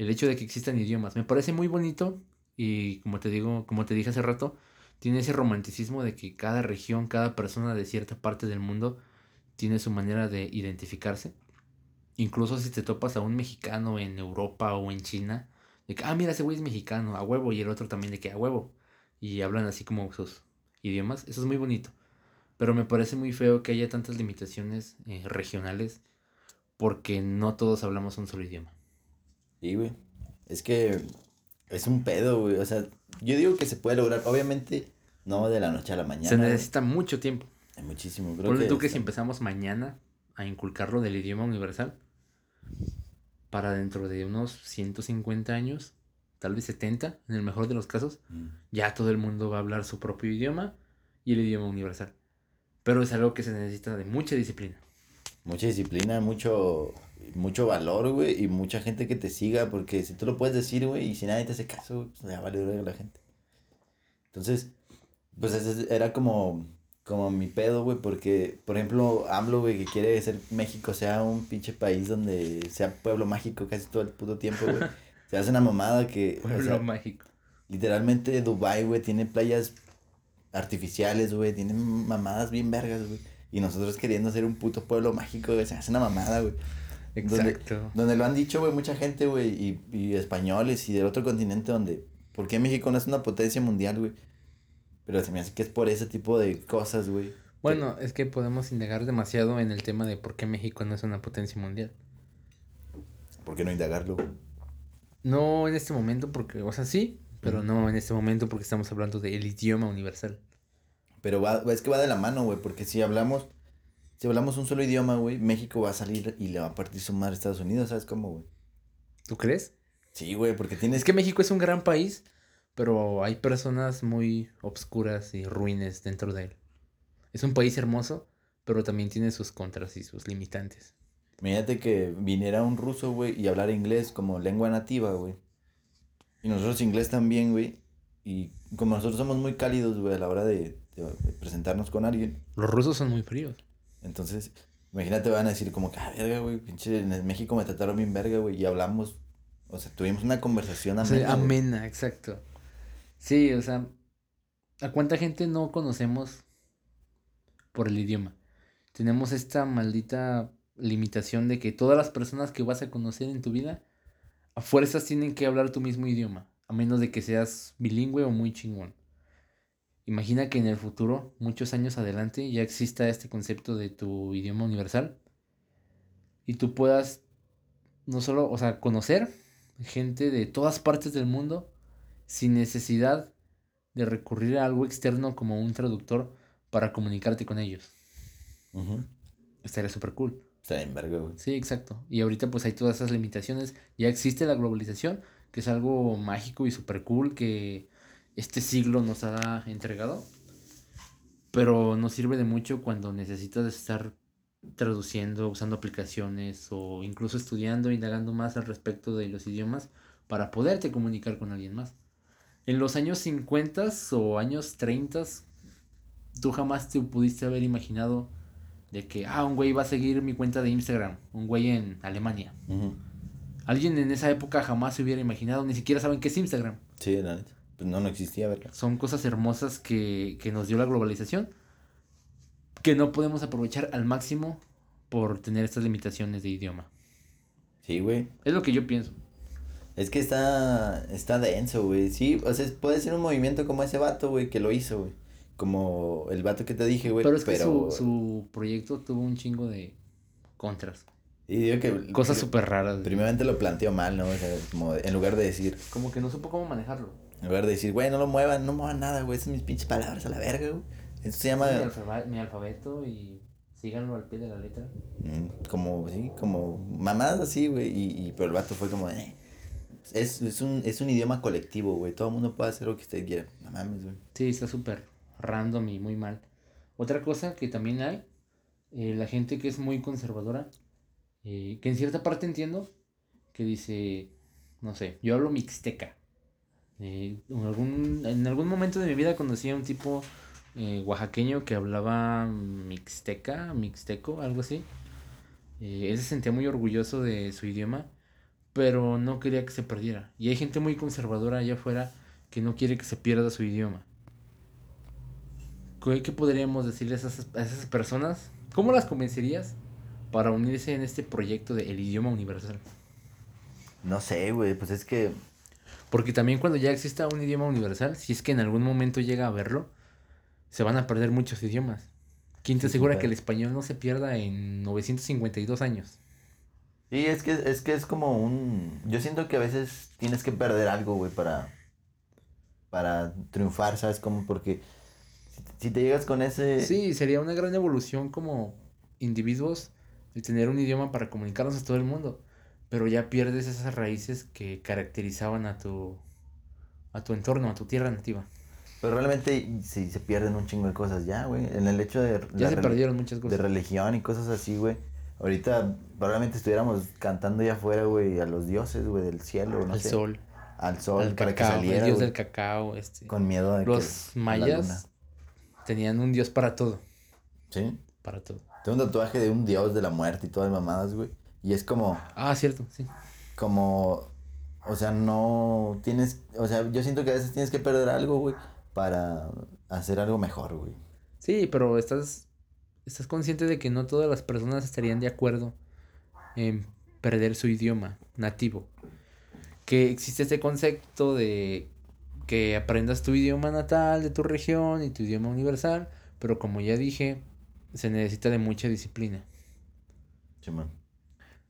el hecho de que existan idiomas. Me parece muy bonito y como te digo, como te dije hace rato, tiene ese romanticismo de que cada región, cada persona de cierta parte del mundo tiene su manera de identificarse. Incluso si te topas a un mexicano en Europa o en China, de que, ah, mira, ese güey es mexicano, a huevo, y el otro también de que a huevo. Y hablan así como sus idiomas. Eso es muy bonito. Pero me parece muy feo que haya tantas limitaciones eh, regionales porque no todos hablamos un solo idioma.
Sí, güey. Es que es un pedo, güey. O sea, yo digo que se puede lograr. Obviamente, no de la noche a la mañana.
Se necesita mucho tiempo.
muchísimo.
Creo que tú que si empezamos mañana a inculcarlo del idioma universal, para dentro de unos 150 años, tal vez 70, en el mejor de los casos, mm. ya todo el mundo va a hablar su propio idioma y el idioma universal. Pero es algo que se necesita de mucha disciplina.
Mucha disciplina, mucho mucho valor, güey, y mucha gente que te siga, porque si tú lo puedes decir, güey, y si nadie te hace caso, pues ya vale a la gente. Entonces, pues ese era como, como mi pedo, güey, porque, por ejemplo, AMLO, güey, que quiere ser México sea un pinche país donde sea pueblo mágico casi todo el puto tiempo, güey. <laughs> Se hace una mamada que...
Pueblo mágico.
Literalmente Dubai, güey, tiene playas artificiales, güey, tiene mamadas bien vergas, güey. Y nosotros queriendo ser un puto pueblo mágico, güey, se hace una mamada, güey. Exacto. Donde, lo han dicho, güey, mucha gente, güey, y, y, españoles y del otro continente donde, ¿por qué México no es una potencia mundial, güey? Pero se me hace que es por ese tipo de cosas, güey.
Bueno, es que podemos indagar demasiado en el tema de por qué México no es una potencia mundial.
¿Por qué no indagarlo?
No en este momento, porque, o sea, sí, pero no en este momento porque estamos hablando del idioma universal.
Pero va, es que va de la mano, güey, porque si hablamos si hablamos un solo idioma, güey, México va a salir y le va a partir su madre a Estados Unidos, ¿sabes cómo, güey?
¿Tú crees?
Sí, güey, porque tienes...
Es que México es un gran país, pero hay personas muy obscuras y ruines dentro de él. Es un país hermoso, pero también tiene sus contras y sus limitantes.
Imagínate que viniera un ruso, güey, y hablar inglés como lengua nativa, güey. Y nosotros inglés también, güey. Y como nosotros somos muy cálidos, güey, a la hora de presentarnos con alguien.
Los rusos son muy fríos.
Entonces, imagínate, van a decir como que, ah, verga, güey, pinche, en México me trataron bien verga, güey, y hablamos, o sea, tuvimos una conversación
amena. amena, exacto. Sí, o sea, ¿a cuánta gente no conocemos por el idioma? Tenemos esta maldita limitación de que todas las personas que vas a conocer en tu vida, a fuerzas tienen que hablar tu mismo idioma, a menos de que seas bilingüe o muy chingón. Imagina que en el futuro, muchos años adelante, ya exista este concepto de tu idioma universal y tú puedas no solo, o sea, conocer gente de todas partes del mundo sin necesidad de recurrir a algo externo como un traductor para comunicarte con ellos. Estaría súper cool.
Está en verga, güey.
Sí, exacto. Y ahorita pues hay todas esas limitaciones. Ya existe la globalización, que es algo mágico y súper cool que este siglo nos ha entregado. pero nos sirve de mucho cuando necesitas estar traduciendo, usando aplicaciones o incluso estudiando, indagando más al respecto de los idiomas para poderte comunicar con alguien más. En los años 50 o años 30, tú jamás te pudiste haber imaginado de que, ah, un güey va a seguir mi cuenta de Instagram, un güey en Alemania. Alguien en esa época jamás se hubiera imaginado, ni siquiera saben qué es Instagram.
Sí, la neta. Pues no, no existía, ¿verdad?
Son cosas hermosas que, que nos dio la globalización, que no podemos aprovechar al máximo por tener estas limitaciones de idioma.
Sí, güey.
Es lo que yo pienso.
Es que está, está denso, güey. Sí, o sea, puede ser un movimiento como ese vato, güey, que lo hizo, güey. Como el vato que te dije, güey.
Pero es que Su, su proyecto tuvo un chingo de contras.
Y digo que...
Cosas súper raras.
Primeramente lo planteó mal, ¿no? O sea, como en lugar de decir...
Como que no supo cómo manejarlo.
En lugar de decir, güey, no lo muevan, no muevan nada, güey, esas son mis pinches palabras a la verga, güey. Eso se llama...
Mi, alfabeto y síganlo al pie de la letra.
Mm, como, sí, como mamadas así, güey. Y, y, pero el vato fue como, eh. Es, es, un, es un idioma colectivo, güey. Todo el mundo puede hacer lo que usted quiera. No mames, güey.
Sí, está súper random y muy mal. Otra cosa que también hay, eh, la gente que es muy conservadora, eh, que en cierta parte entiendo, que dice, no sé, yo hablo mixteca. Eh, en, algún, en algún momento de mi vida conocí a un tipo eh, oaxaqueño que hablaba mixteca, mixteco, algo así. Eh, él se sentía muy orgulloso de su idioma, pero no quería que se perdiera. Y hay gente muy conservadora allá afuera que no quiere que se pierda su idioma. ¿Qué, podríamos decirle a esas, a esas personas? ¿Cómo las convencerías para unirse en este proyecto de idioma universal?
No sé, güey, pues es que
porque también cuando ya exista un idioma universal, si es que en algún momento llega a verlo, se van a perder muchos idiomas. ¿Quién te asegura que el español no se pierda en 952 años?
Sí, es que, es que es como un... Yo siento que a veces tienes que perder algo, güey, para... Para triunfar, ¿sabes? Como porque... Si te llegas con ese...
Sí, sería una gran evolución como individuos de tener un idioma para comunicarnos a todo el mundo pero ya pierdes esas raíces que caracterizaban a tu, a tu entorno, a tu tierra nativa.
Pero realmente sí se pierden un chingo de cosas ya, güey. En el hecho de...
Ya se perdieron muchas cosas.
De religión y cosas así, güey. Ahorita probablemente estuviéramos cantando ya afuera, güey, a los dioses, güey, del cielo, no
Al sol.
Al sol,
Al para cacao, que saliera, El dios del cacao, este.
Con miedo de
Los mayas tenían un dios para todo.
¿Sí?
Para todo.
Tengo un tatuaje de un dios de la muerte y todas las mamadas, güey. Y es como...
Ah, cierto, sí.
Como... O sea, no tienes... O sea, yo siento que a veces tienes que perder algo, güey, para hacer algo mejor, güey.
Sí, pero estás... Estás consciente de que no todas las personas estarían de acuerdo en perder su idioma nativo. Que existe este concepto de que aprendas tu idioma natal de tu región y tu idioma universal, pero como ya dije, se necesita de mucha disciplina.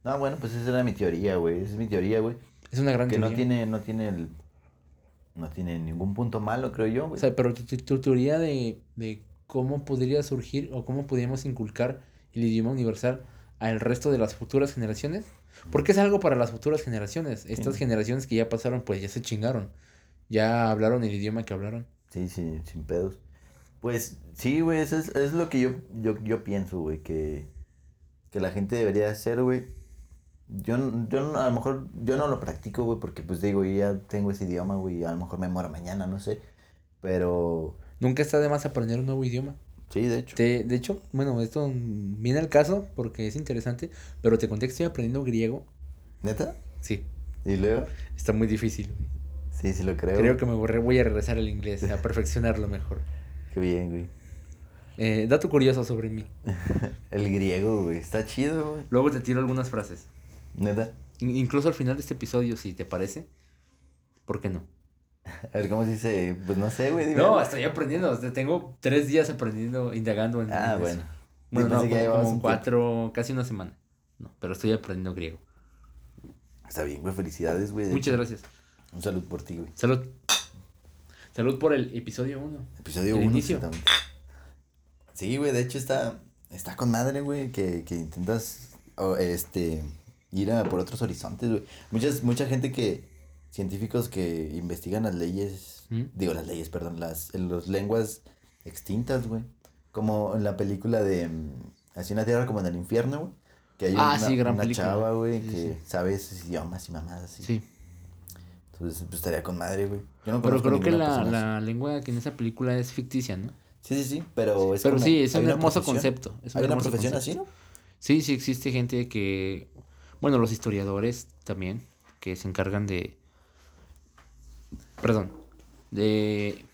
No, bueno, pues esa era mi teoría, güey. Esa es mi teoría, güey.
Es una gran
que teoría. Que no tiene, no tiene el, no tiene ningún punto malo, creo yo, güey.
O sea, pero tu, teoría de, de, cómo podría surgir o cómo podríamos inculcar el idioma universal al resto de las futuras generaciones. Porque es algo para las futuras generaciones. Estas generaciones que ya pasaron, pues ya se chingaron. Ya hablaron el idioma que hablaron.
Sí, sí, sin pedos. Pues sí, güey, eso es, es, lo que yo, yo, yo pienso, güey, que, que la gente debería hacer, güey yo, yo a lo mejor, yo no lo practico, güey, porque pues digo, ya tengo ese idioma, güey, a lo mejor me muero mañana, no sé. Pero...
Nunca está de más aprender un nuevo idioma.
Sí, de hecho.
de hecho, bueno, esto viene al caso porque es interesante, pero te conté que estoy aprendiendo griego.
¿Neta?
Sí.
¿Y luego?
Está muy difícil.
Sí, sí lo creo.
Creo que me voy a regresar al inglés, a <laughs> perfeccionarlo mejor.
Qué bien, güey.
Eh, dato curioso sobre mí. <laughs>
el griego, güey. Está chido, güey.
Luego te tiro algunas frases.
¿Neta?
Incluso al final de este episodio, si te parece. ¿Por qué no?
A ver, ¿cómo se dice? Pues no sé, güey.
No, estoy aprendiendo. tengo tres días aprendiendo, indagando en.
Ah, bueno.
Bueno, no, como, cuatro, casi una semana. No, pero estoy aprendiendo griego.
Está bien, güey. Felicidades, güey.
Muchas gracias.
Un salud por ti, güey.
Salud. Salud por el episodio uno.
Episodio uno. Inicio. Sí, güey. De hecho, está, está con madre, güey. Que, que intentas. este ir a por otros horizontes, güey. Muchas, mucha gente que, científicos que investigan las leyes, ¿Mm? digo las leyes, perdón, las, en las lenguas extintas, güey. Como en la película de Así una tierra como en el infierno, güey. Que hay
Ah,
una,
sí, gran
una chava, güey,
Sí,
que
sí.
sabe esos idiomas y mamadas así.
Sí.
Entonces, pues estaría con madre, güey. Yo no
Pero creo que la, la lengua que en esa película es ficticia, ¿no?
Sí, sí, sí, pero es
Pero
como-
sí, es un hermoso concepto. Es un
Hay una profesión
concepto.
así, ¿no?
Sí, sí existe gente que, bueno, los historiadores también, que se encargan de, perdón, de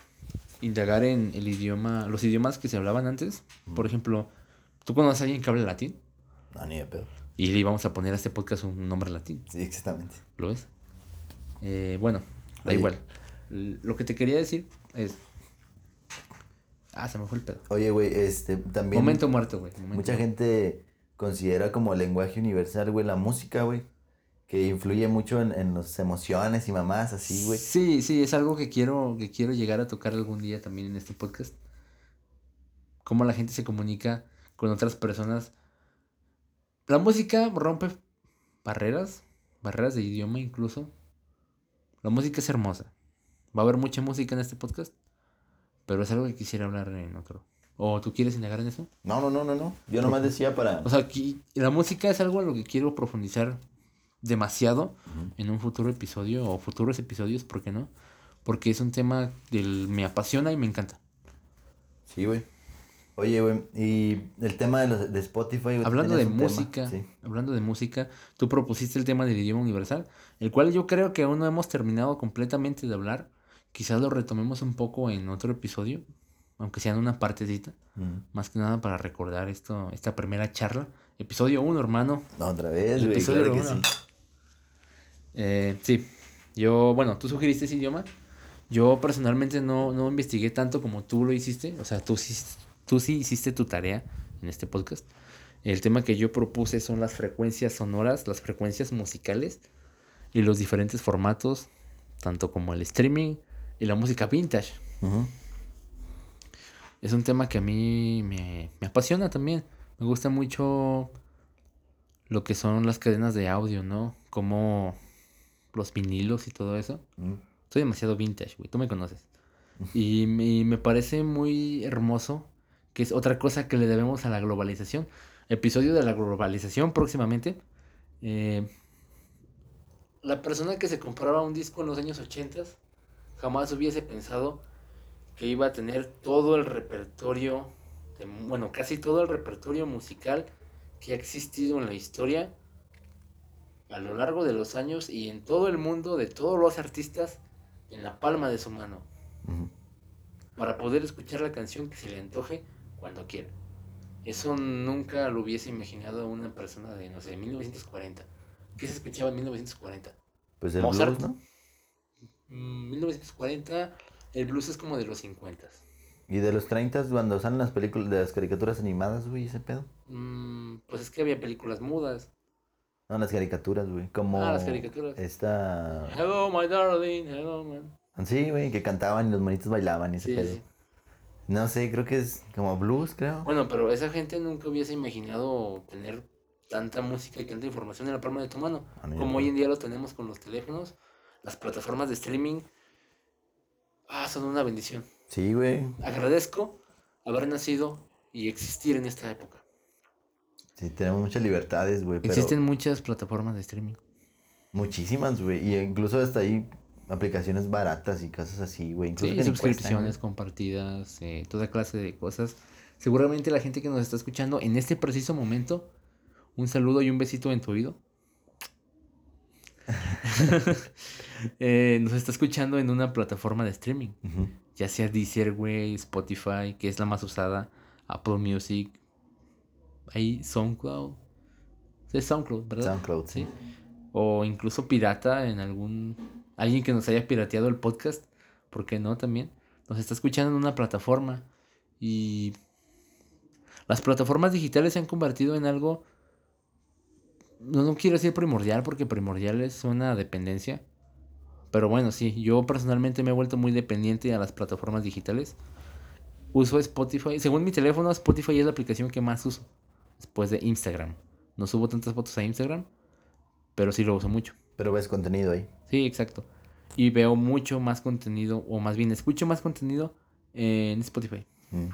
indagar en el idioma, los idiomas que se hablaban antes. Por ejemplo, ¿tú conoces a alguien que habla latín?
No, ni de pedo.
Y le íbamos a poner a este podcast un nombre latín,
Sí, exactamente.
¿lo ves? Eh, bueno, da
Oye.
igual. Lo que te quería decir es... Ah, se me fue el pedo.
Oye, güey, este, también...
Momento muerto, güey. momento
Mucha
muerto.
gente considera como lenguaje universal, güey, la música, güey. Que influye mucho en, en las emociones y mamás así, güey.
Sí, sí, es algo que quiero, que quiero llegar a tocar algún día también en este podcast. Cómo la gente se comunica con otras personas. La música rompe barreras, barreras de idioma incluso. La música es hermosa. Va a haber mucha música en este podcast, pero es algo que quisiera hablar en otro. ¿O tú quieres indagar en eso?
No, no, no, no, no. Yo nomás decía para...
O sea, aquí, la música es algo a lo que quiero profundizar demasiado en un futuro episodio o futuros episodios, ¿por qué no? Porque es un tema del me apasiona y me encanta.
Sí, güey. Oye, güey, y el tema de, los, de Spotify, güey. ¿tú
Hablando de música,
Sí.
hablando de música, tú propusiste el tema del idioma universal, el cual yo creo que aún no hemos terminado completamente de hablar. Quizás lo retomemos un poco en otro episodio, aunque sea en una partecita, más que nada para recordar esto, esta primera charla. Episodio 1, hermano.
No, otra vez, güey,
episodio
claro que
uno.
sí.
Eh, sí, yo, bueno, tú sugeriste ese idioma. Yo personalmente no, no investigué tanto como tú lo hiciste. O sea, tú sí, tú sí hiciste tu tarea en este podcast. El tema que yo propuse son las frecuencias sonoras, las frecuencias musicales y los diferentes formatos, tanto como el streaming y la música vintage.
Ujú.
Es un tema que a mí me, me apasiona también. Me gusta mucho lo que son las cadenas de audio, ¿no? Como los vinilos y todo eso.
Ujú.
Soy demasiado vintage, güey. Tú me conoces. <laughs> Y me, y me parece muy hermoso, que es otra cosa que le debemos a la globalización. Episodio de la globalización próximamente. Eh, la persona que se compraba un disco en los años 80 jamás hubiese pensado que iba a tener todo el repertorio, de- bueno, casi todo el repertorio musical que ha existido en la historia a lo largo de los años y en todo el mundo de todos los artistas en la palma de su mano para poder escuchar la canción que se le antoje cuando quiera. Eso nunca lo hubiese imaginado una persona de, no sé, 1940. ¿Qué se escuchaba en 1940?
Pues el
Mozart.
blues, ¿no?
Mm, 1940, el blues es como de los 50.
Y de los 30 cuando salen las películas, de las caricaturas animadas, güey, ese pedo.
Mm, pues es que había películas mudas.
No, las caricaturas, güey. Como.
Ah, las caricaturas.
Esta.
Hello, my darling, hello, man.
Sí, güey, que cantaban y los monitos bailaban y ese
Sí,
pedo.
sí.
No sé, creo que es como blues, creo.
Bueno, pero esa gente nunca hubiese imaginado tener tanta música y tanta información en la palma de tu mano.
A mí
Como hoy en día lo tenemos con los teléfonos, las plataformas de streaming. Ah, son una bendición.
Sí, güey.
Agradezco haber nacido y existir en esta época.
Sí, tenemos muchas libertades, güey. Pero
Existen muchas plataformas de streaming.
muchísimas, güey. Y incluso hasta ahí aplicaciones baratas y cosas así, güey. Incluso
Sí, suscripciones
cuestan,
compartidas, eh, toda clase de cosas. Seguramente la gente que nos está escuchando en este preciso momento, un saludo y un besito en tu oído. <laughs> <laughs> Eh, nos está escuchando en una plataforma de streaming, ya sea Deezer, güey, Spotify, que es la más usada, Apple Music, ahí SoundCloud, sí, SoundCloud, ¿verdad?
SoundCloud, sí.
Sí. O incluso pirata en algún... Alguien que nos haya pirateado el podcast. ¿Por qué no también? Nos está escuchando en una plataforma. Y... Las plataformas digitales se han convertido en algo... No, no quiero decir primordial porque primordial es una dependencia. Pero bueno, sí, yo personalmente me he vuelto muy dependiente a las plataformas digitales. Uso Spotify. Según mi teléfono, Spotify es la aplicación que más uso. Después de Instagram. No subo tantas fotos a Instagram pero sí lo uso mucho.
Pero ves contenido ahí.
Sí, exacto. Y veo mucho más contenido, o más bien escucho más contenido en Spotify.
Mm.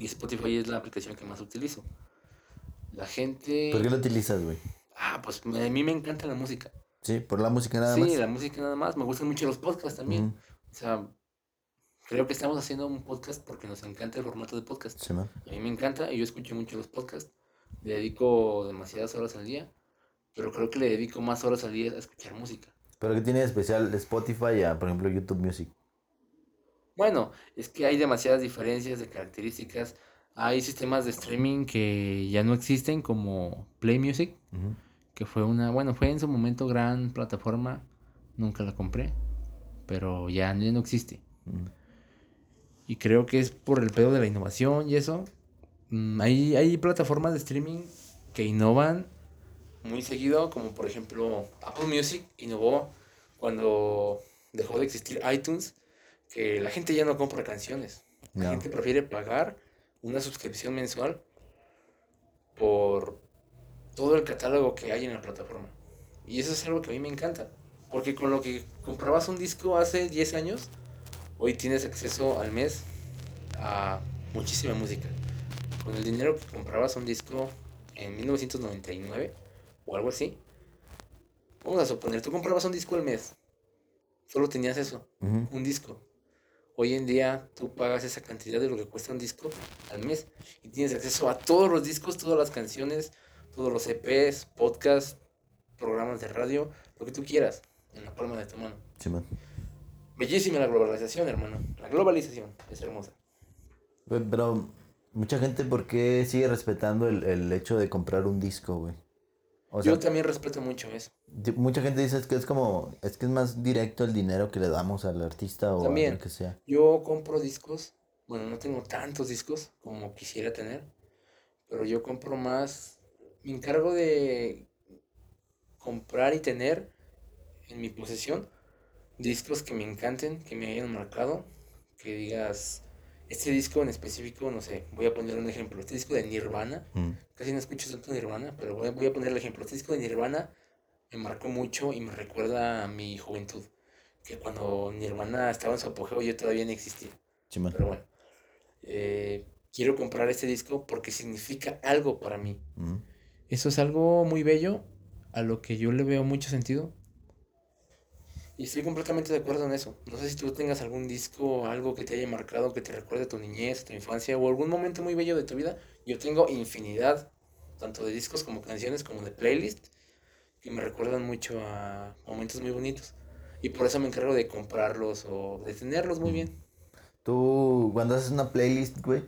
Y Spotify es la aplicación que más utilizo. La gente...
¿Por qué lo utilizas, güey?
Ah, pues a mí me encanta la música.
Sí, por la música nada
sí,
más.
la música nada más. Me gustan mucho los podcasts también.
Ujú.
O sea, creo que estamos haciendo un podcast porque nos encanta el formato de podcast.
Sí.
A mí me encanta y yo escucho mucho los podcasts. Le dedico demasiadas horas al día, pero creo que le dedico más horas al día a escuchar música.
Pero ¿qué tiene de especial Spotify a, por ejemplo, YouTube Music?
Bueno, es que hay demasiadas diferencias de características. Hay sistemas de streaming que ya no existen como Play Music,
Ujú.
Que fue una, bueno, fue en su momento gran plataforma. Nunca la compré, pero ya ya no existe.
Ujú.
Y creo que es por el pedo de la innovación y eso. Mm, hay, hay plataformas de streaming que innovan muy seguido, como por ejemplo Apple Music innovó cuando dejó de existir iTunes, que la gente ya no compra canciones. La
No.
gente prefiere pagar una suscripción mensual por todo el catálogo que hay en la plataforma. Y eso es algo que a mí me encanta. Porque con lo que comprabas un disco hace 10 años, hoy tienes acceso al mes a muchísima música. Con el dinero que comprabas un disco en 1999 o algo así, vamos a suponer, tú comprabas un disco al mes, solo tenías eso, un disco. Hoy en día tú pagas esa cantidad de lo que cuesta un disco al mes y tienes acceso a todos los discos, todas las canciones, todos los EPs, podcasts, programas de radio, lo que tú quieras, en la palma de tu mano.
Sí, man.
Bellísima la globalización, hermano. La globalización es hermosa.
Pero mucha gente, ¿por qué sigue respetando el, el hecho de comprar un disco, güey? O sea,
Yo también respeto mucho eso.
mucha gente dice que es como, es que es más directo el dinero que le damos al artista o a
También.
lo que sea.
Yo compro discos, bueno, no tengo tantos discos como quisiera tener, pero yo compro más, me encargo de comprar y tener en mi posesión discos que me encanten, que me hayan marcado, que digas, este disco en específico, no sé, voy a poner un ejemplo, este disco de Nirvana,
Mm.
casi no escucho tanto Nirvana, pero voy, voy a poner el ejemplo. Este disco de Nirvana me marcó mucho y me recuerda a mi juventud. Que cuando Nirvana estaba en su apogeo yo todavía no existía.
Sí.
Pero bueno, eh, quiero comprar este disco porque significa algo para mí.
Mm.
Eso es algo muy bello, a lo que yo le veo mucho sentido. Y estoy completamente de acuerdo en eso. No sé si tú tengas algún disco, algo que te haya marcado, que te recuerde tu niñez, tu infancia o algún momento muy bello de tu vida. Yo tengo infinidad, tanto de discos como canciones, como de playlist, que me recuerdan mucho a momentos muy bonitos. Y por eso me encargo de comprarlos o de tenerlos muy bien.
Tú, cuando haces una playlist, güey,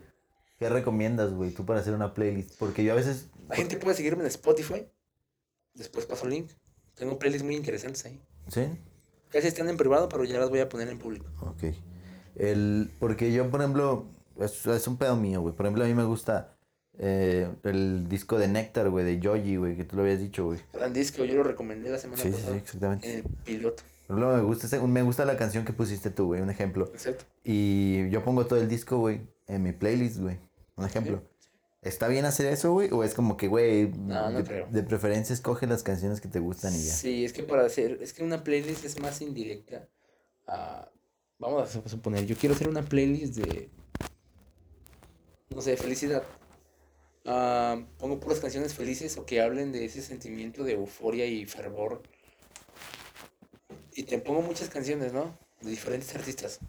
¿qué recomiendas, güey, tú para hacer una playlist? Porque yo a veces...
La gente puede seguirme en Spotify. Después paso el link. Tengo playlists muy interesantes ahí.
¿Sí?
Casi están en privado, pero ya las voy a poner en público.
Ok. El, porque yo, por ejemplo, es, es un pedo mío, güey. Por ejemplo, a mí me gusta eh, el disco de Nectar, güey, de Yogi, güey, que tú lo habías dicho, güey.
Gran disco, yo lo recomendé la semana
Sí, sí,
pasada.
sí, exactamente.
En el piloto.
Por ejemplo, me gusta, ese- me gusta la canción que pusiste tú, güey, un ejemplo.
Exacto.
Y yo pongo todo el disco, güey, en mi playlist, güey. Un ejemplo. ¿Está bien hacer eso, güey? ¿O es como que, güey,
No, no
de,
creo.
de preferencia escoge las canciones que te gustan y ya?
Sí, es que para hacer, es que una playlist es más indirecta. a- vamos a suponer, yo quiero hacer una playlist de, no sé, felicidad. Ah, pongo puras canciones felices o que hablen de ese sentimiento de euforia y fervor. Y te pongo muchas canciones, ¿no? De diferentes artistas.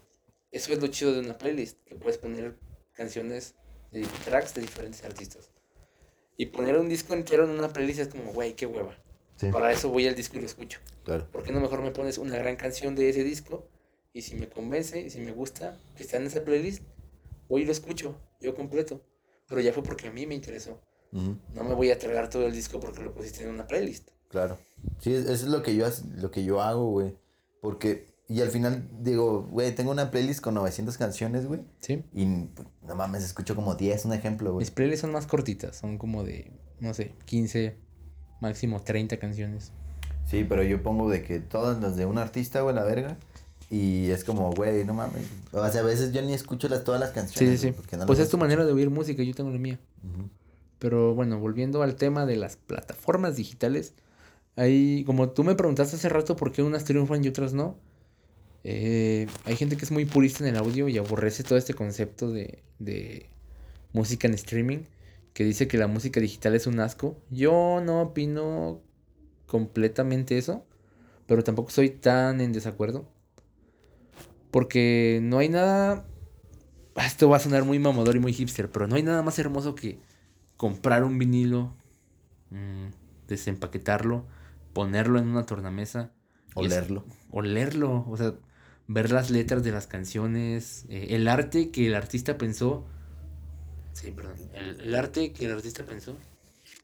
Eso es lo chido de una playlist, que puedes poner canciones de tracks de diferentes artistas. Y poner un disco entero en una playlist es como, güey, qué hueva.
Sí,
Para eso voy al disco y lo escucho.
claro.
¿Por qué no mejor me pones una gran canción de ese disco? Y si me convence, y si me gusta que está en esa playlist, voy y lo escucho, yo completo. Pero ya fue porque a mí me interesó.
Ujú,
No me voy a tragar todo el disco porque lo pusiste en una playlist.
claro. Sí, es- eso es lo que yo, lo que yo hago, güey. Porque, y al final digo, güey, tengo una playlist con 900 canciones, güey.
Sí.
Y pues, no mames, escucho como 10, un ejemplo, güey.
Mis playlists son más cortitas, son como de, no sé, 15, máximo 30 canciones.
Sí, pero yo pongo de que todas las de un artista, güey, la verga. Y es como, güey, no mames. O sea, a veces yo ni escucho las, todas las
Sí,
canciones.
sí, sí.
no
Pues es tu manera de oír música, yo tengo la mía.
Ujú.
Pero bueno, volviendo al tema de las plataformas digitales, hay, como tú me preguntaste hace rato por qué unas triunfan y otras no, eh, hay gente que es muy purista en el audio y aborrece todo este concepto de, de música en streaming, que dice que la música digital es un asco. Yo no opino completamente eso, pero tampoco soy tan en desacuerdo. Porque no hay nada... Esto va a sonar muy mamador y muy hipster, pero no hay nada más hermoso que comprar un vinilo, mm, desempaquetarlo, ponerlo en una tornamesa. y es-
Olerlo.
olerlo, o sea, ver las letras de las canciones, eh, el arte que el artista pensó. Sí, perdón. El, el arte que el artista pensó.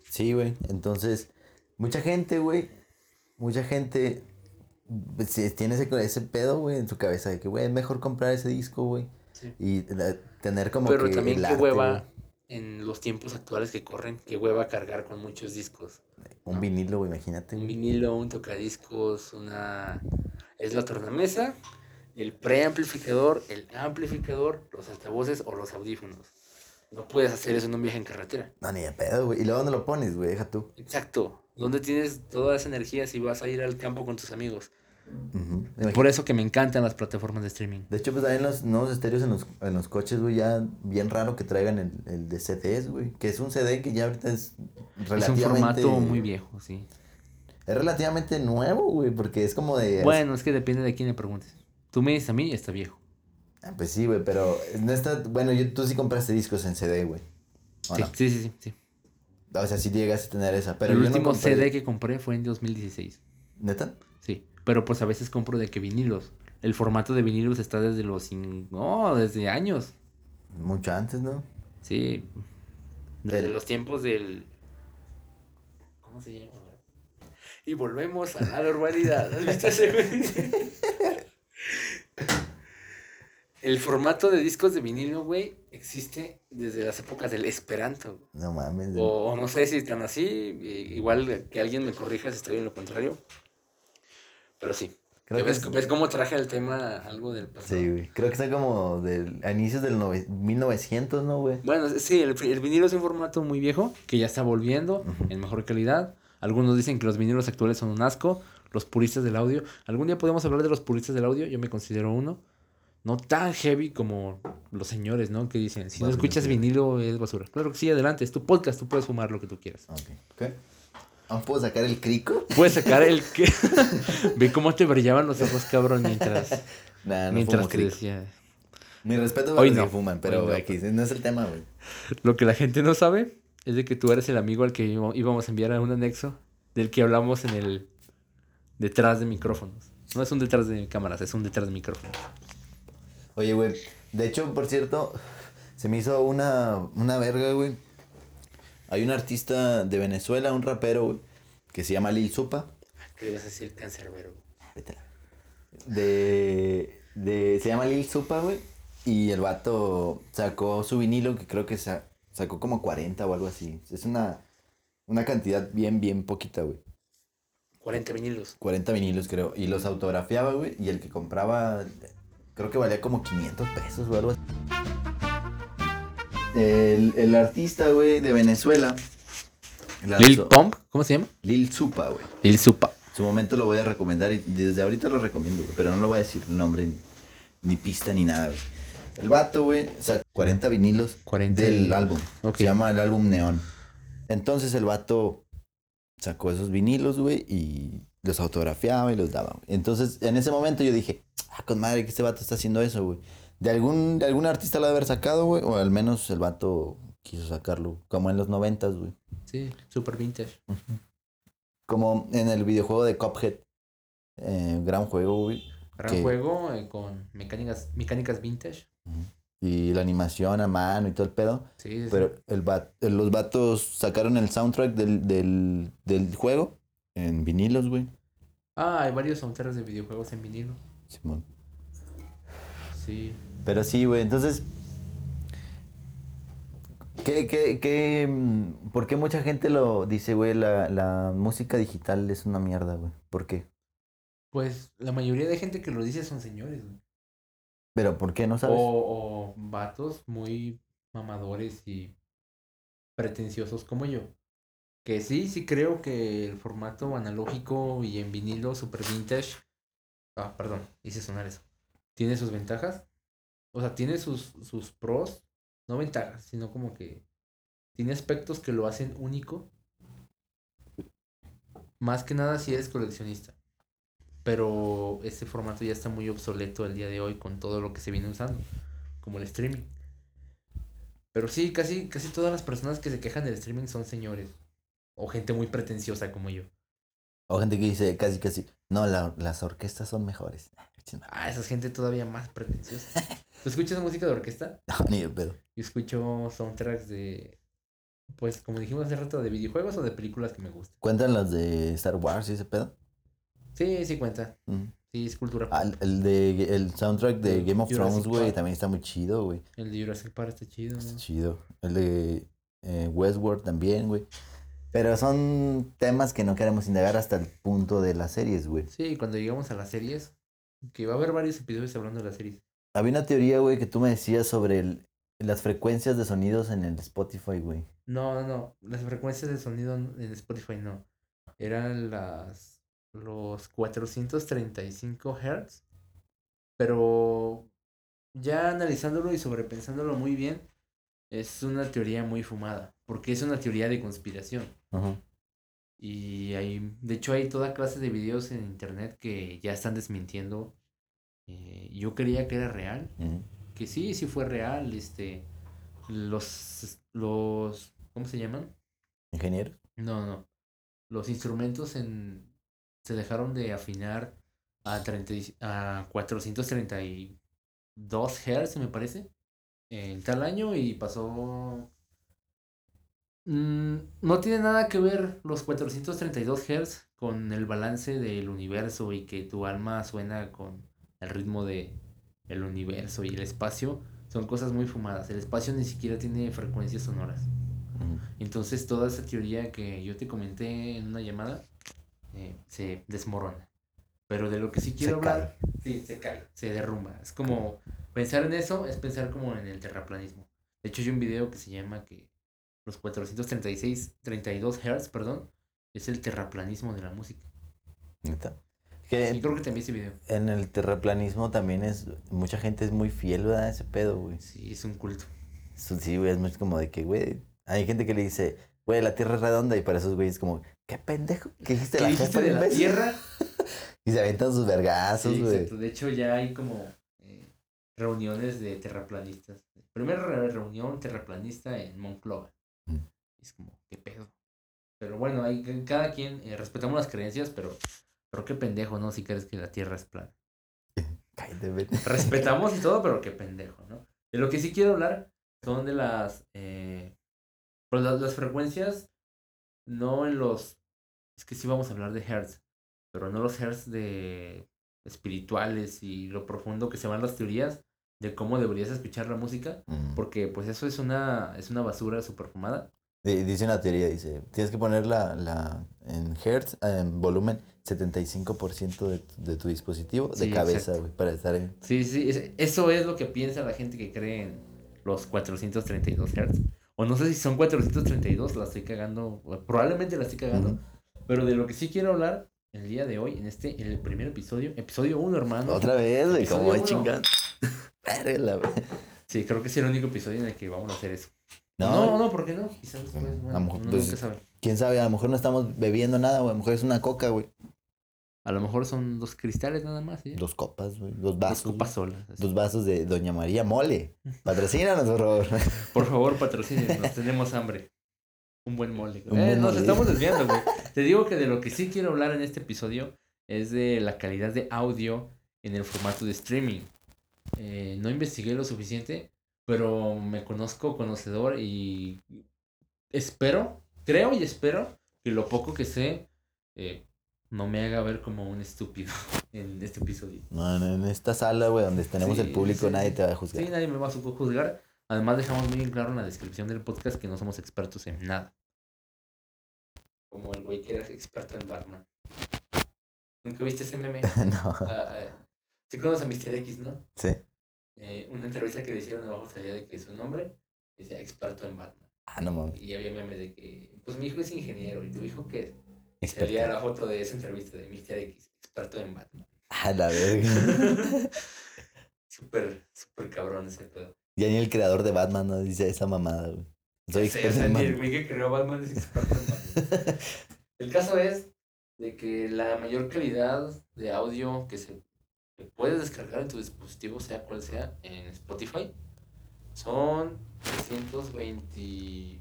Sí, güey. Entonces, mucha gente, güey. Mucha gente pues, sí, tiene ese, ese pedo, güey, en su cabeza de que, güey, es mejor comprar ese disco, güey.
Sí.
Y eh, tener como
Pero
que
también
el
qué
arte,
hueva en los tiempos actuales que corren, qué hueva cargar con muchos discos.
Un vinilo, güey, imagínate.
Un vinilo, un tocadiscos, una... Es la tornamesa, el preamplificador, el amplificador, los altavoces o los audífonos. No puedes hacer eso en un viaje en carretera.
No, ni de pedo, güey. ¿Y luego dónde lo pones, güey? Deja tú.
Exacto. ¿Dónde tienes toda esa energía si vas a ir al campo con tus amigos?
Imagínate.
Por eso que me encantan las plataformas de streaming.
De hecho, pues también los nuevos estéreos en los, en los coches, güey, ya bien raro que traigan el, el de CDs, güey. Que es un CD que ya ahorita es
Es un
relativamente...
formato muy viejo, sí.
Es relativamente nuevo, güey, porque es como de...
Bueno, es que depende de quién le preguntes. Tú me dices a mí, está viejo.
Ah, pues sí, güey, pero no está... Bueno, yo, tú sí compraste discos en CD, güey. ¿O
Sí,
no?
sí, sí, sí, sí.
O sea, sí llegaste a tener esa, pero
el
yo no
último
compré-
CD que compré fue en 2016.
¿Neta?
Sí. Pero pues a veces compro de que vinilos. El formato de vinilos está desde los... cin- No, desde años.
Mucho antes, ¿no?
Sí. Desde los tiempos del... ¿Cómo se llama? Y volvemos a la normalidad. ¿Has visto ese? <laughs> <laughs> El formato de discos de vinilo, güey, existe desde las épocas del Esperanto.
No mames.
O, o no sé si están así, igual que alguien me corrija si estoy en lo contrario. Pero sí.
Creo que
¿Ves,
es-
ves cómo traje al tema algo del pasado?
Sí, güey. Creo que está como del, a inicios del nove- 1900, ¿no, güey?
Bueno, sí, el, el vinilo es un formato muy viejo que ya está volviendo
Ujú.
en mejor calidad. Algunos dicen que los vinilos actuales son un asco. Los puristas del audio. Algún día podemos hablar de los puristas del audio. Yo me considero uno. No tan heavy como los señores, ¿no? Que dicen, si no escuchas vinilo es basura. Claro que sí, adelante. Es tu podcast. Tú puedes fumar lo que tú quieras.
Ok. ¿Qué? ¿Aún puedo sacar el crico?
Puedes sacar el <laughs> que... <laughs> Ve cómo te brillaban los ojos, cabrón, mientras... <laughs>
Nah, no
mientras te decía...
Mi respeto para
Hoy
los
no.
que fuman, pero
no.
aquí no es el tema, güey.
Lo que la gente no sabe es de que tú eres el amigo al que íbamos a enviar a un anexo del que hablamos en el detrás de micrófonos. No es un detrás de cámaras, es un detrás de micrófonos.
Oye, güey. De hecho, por cierto, se me hizo una, una verga, güey. Hay un artista de Venezuela, un rapero, güey, que se llama Lil Supa.
¿Qué ibas a decir cancerbero?
Vete la- De, de. Se llama Lil Supa, güey. Y el vato sacó su vinilo, que creo que sa- sacó como 40 o algo así. Es una, una cantidad bien, bien poquita, güey.
40 vinilos.
40 vinilos, creo. Y los autografiaba, güey. Y el que compraba, creo que valía como 500 pesos o algo así. El, el artista, güey, de Venezuela. lanzó-
Lil Pump, ¿cómo se llama?
Lil Supa, güey.
Lil Supa.
Su momento lo voy a recomendar y desde ahorita lo recomiendo, güey, pero no lo voy a decir nombre ni, ni pista ni nada, güey. El vato, güey, sacó 40 vinilos
40
del álbum. Se llama el álbum Neón. Entonces el vato sacó esos vinilos, güey, y los autografiaba y los daba. Entonces, en ese momento yo dije, ah, con madre que este vato está haciendo eso, güey. De algún, de algún artista lo ha de haber sacado, güey, o al menos el vato quiso sacarlo, como en los noventas, güey.
Sí, super vintage.
Como en el videojuego de Cuphead. Eh, gran juego, güey.
Gran
Que-
juego eh, con mecánicas, mecánicas vintage.
Y la animación a mano y todo el pedo.
Sí, sí.
Pero el va- los vatos sacaron el soundtrack del, del, del juego en vinilos, güey.
Ah, hay varios soundtracks de videojuegos en vinilo.
Simón.
Sí.
Pero sí, güey, entonces... ¿Qué, qué, qué, ¿Por qué mucha gente lo dice, güey? La, la música digital es una mierda, güey. ¿Por qué?
Pues la mayoría de gente que lo dice son señores, güey.
Pero ¿por qué no sabes?
O, o vatos muy mamadores y pretenciosos como yo. Que sí, sí creo que el formato analógico y en vinilo super vintage. Ah, perdón, hice sonar eso. Tiene sus ventajas. O sea, tiene sus, sus pros, no ventajas, sino como que tiene aspectos que lo hacen único. Más que nada si eres coleccionista. Pero este formato ya está muy obsoleto el día de hoy con todo lo que se viene usando, como el streaming. Pero sí, casi, casi todas las personas que se quejan del streaming son señores. O gente muy pretenciosa como yo.
O gente que dice casi, casi, no, la- las orquestas son mejores. <laughs>
Ah, esa es gente todavía más pretenciosa. ¿Tú escuchas música de orquesta? <laughs>
No, ni de pedo.
Yo escucho soundtracks de, pues como dijimos hace rato, de videojuegos o de películas que me gustan.
¿Cuentan los de Star Wars y ese pedo?
Sí, sí cuenta.
Mm.
Sí, es cultura.
Ah, el- de el soundtrack de Game of
Jurassic
Thrones, güey, también está muy chido, güey.
El de Jurassic Park está chido.
Está
¿no?
chido. El de eh, Westworld también, güey. Pero son temas que no queremos indagar hasta el punto de las series, güey.
Sí, cuando llegamos a las series, que va a haber varios episodios hablando de las series.
Había una teoría, güey, que tú me decías sobre el- las frecuencias de sonidos en el Spotify, güey.
No, no, no. Las frecuencias de sonido en Spotify no. Eran las los 435 Hz. Pero ya analizándolo y sobrepensándolo muy bien, es una teoría muy fumada. Porque es una teoría de conspiración.
Ajá.
Y hay, de hecho, hay toda clase de videos en internet que ya están desmintiendo. Eh, yo creía que era real. Que sí, sí fue real. Este, los, los, ¿cómo se llaman?
¿Ingeniero?
No, no. Los instrumentos en, se dejaron de afinar a, 30, y- a 432 Hz, me parece, en tal año y pasó... Mm, no tiene nada que ver los 432 Hz con el balance del universo y que tu alma suena con el ritmo de el universo y el espacio. Son cosas muy fumadas. El espacio ni siquiera tiene frecuencias sonoras. Entonces toda esa teoría que yo te comenté en una llamada eh, se desmorona. Pero de lo que sí quiero
Se
hablar, sí, se cae, se derrumba. Es como pensar en eso, es pensar como en el terraplanismo. De hecho, hay un video que se llama que los 436, 32 Hz, perdón, es el terraplanismo de la música.
Neta. Que
Y creo que también ese video.
en el terraplanismo también es. Mucha gente es muy fiel, ¿verdad? a Ese pedo, güey.
Sí, es un culto.
Sí, güey, es muy como de que, güey. Hay gente que le dice, güey, la tierra es redonda. Y para esos güeyes, como, ¿qué pendejo? ¿Qué dijiste
¿Qué
la
dijiste de la
imbécil?"
Tierra? <laughs>
Y se aventan sus vergazos,
Sí,
güey.
De hecho, ya hay como eh, reuniones de terraplanistas. Primera re- reunión terraplanista en Monclova.
Mm.
Es como, ¿qué pedo? Pero bueno, hay, cada quien, eh, respetamos las creencias, pero, pero qué pendejo, ¿no? Si crees que la Tierra es plana. <laughs> Respetamos y todo, pero qué pendejo, ¿no? De lo que sí quiero hablar son de las, eh, pues las, las frecuencias, no en los, es que sí vamos a hablar de hertz, pero no los hertz de espirituales y lo profundo que se van las teorías de cómo deberías escuchar la música,
Mm.
porque pues eso es una, es una basura super fumada.
Di- Dice una teoría, dice, tienes que poner la, la en hertz, en volumen, 75% de, tu- de tu dispositivo de
Sí,
cabeza,
exacto.
güey, para estar en...
Sí, sí, es- eso es lo que piensa la gente que cree en los 432 Hz. O no sé si son 432, la estoy cagando, probablemente la estoy cagando. Pero de lo que sí quiero hablar el día de hoy, en este, en el primer episodio, episodio 1, hermano.
Otra vez, güey, como. <laughs> Verga, güey.
Sí, creo que es el único episodio en el que vamos a hacer eso.
No,
No, no, ¿por qué no? Quizás después,
A
bueno,
lo mejor, pues,
sabe.
quién sabe, a lo mejor no estamos bebiendo nada, güey, a lo mejor es una coca, güey.
A lo mejor son dos cristales nada más, ¿sí?
Dos copas, güey, dos
Dos
vasos.
copas
güey.
solas. así.
Dos vasos de Doña María Mole. <laughs> Patrocínanos, por favor.
Por favor, patrocínenos, tenemos hambre. Un buen mole.
Un
Eh,
buen
nos
mole.
estamos desviando, güey. Te digo que de lo que sí quiero hablar en este episodio es de la calidad de audio en el formato de streaming. Eh, no investigué lo suficiente, pero me conozco conocedor y espero, creo y espero que lo poco que sé eh, no me haga ver como un estúpido <laughs> en este episodio.
No, no, en esta sala, güey, donde tenemos
Sí,
el público,
sí.
nadie te va a juzgar.
Sí, nadie me va a juzgar. Además, dejamos muy en claro en la descripción del podcast que no somos expertos en nada. Como el güey que era experto en Batman. ¿Nunca viste ese meme? <laughs>
no,
ah, sí conoces a Mr. X, ¿no?
sí.
Eh, una entrevista que le hicieron abajo salía de que su nombre decía experto en Batman.
Ah, no mames.
Y había memes de que, pues mi hijo es ingeniero y tu hijo qué es.
Experto.
Salía la foto de esa entrevista de Mr. X, experto en Batman.
Ah, la verga. <laughs>
Súper, súper cabrón ese pedo.
Ya ni el creador de Batman no dice esa mamada, güey. Soy
Sí,
experto
o sea,
en
el
Batman.
güey que creó Batman es experto en Batman. <laughs> El caso es de que la mayor calidad de audio que se que puedes descargar en tu dispositivo, sea cual sea, en Spotify, son 320...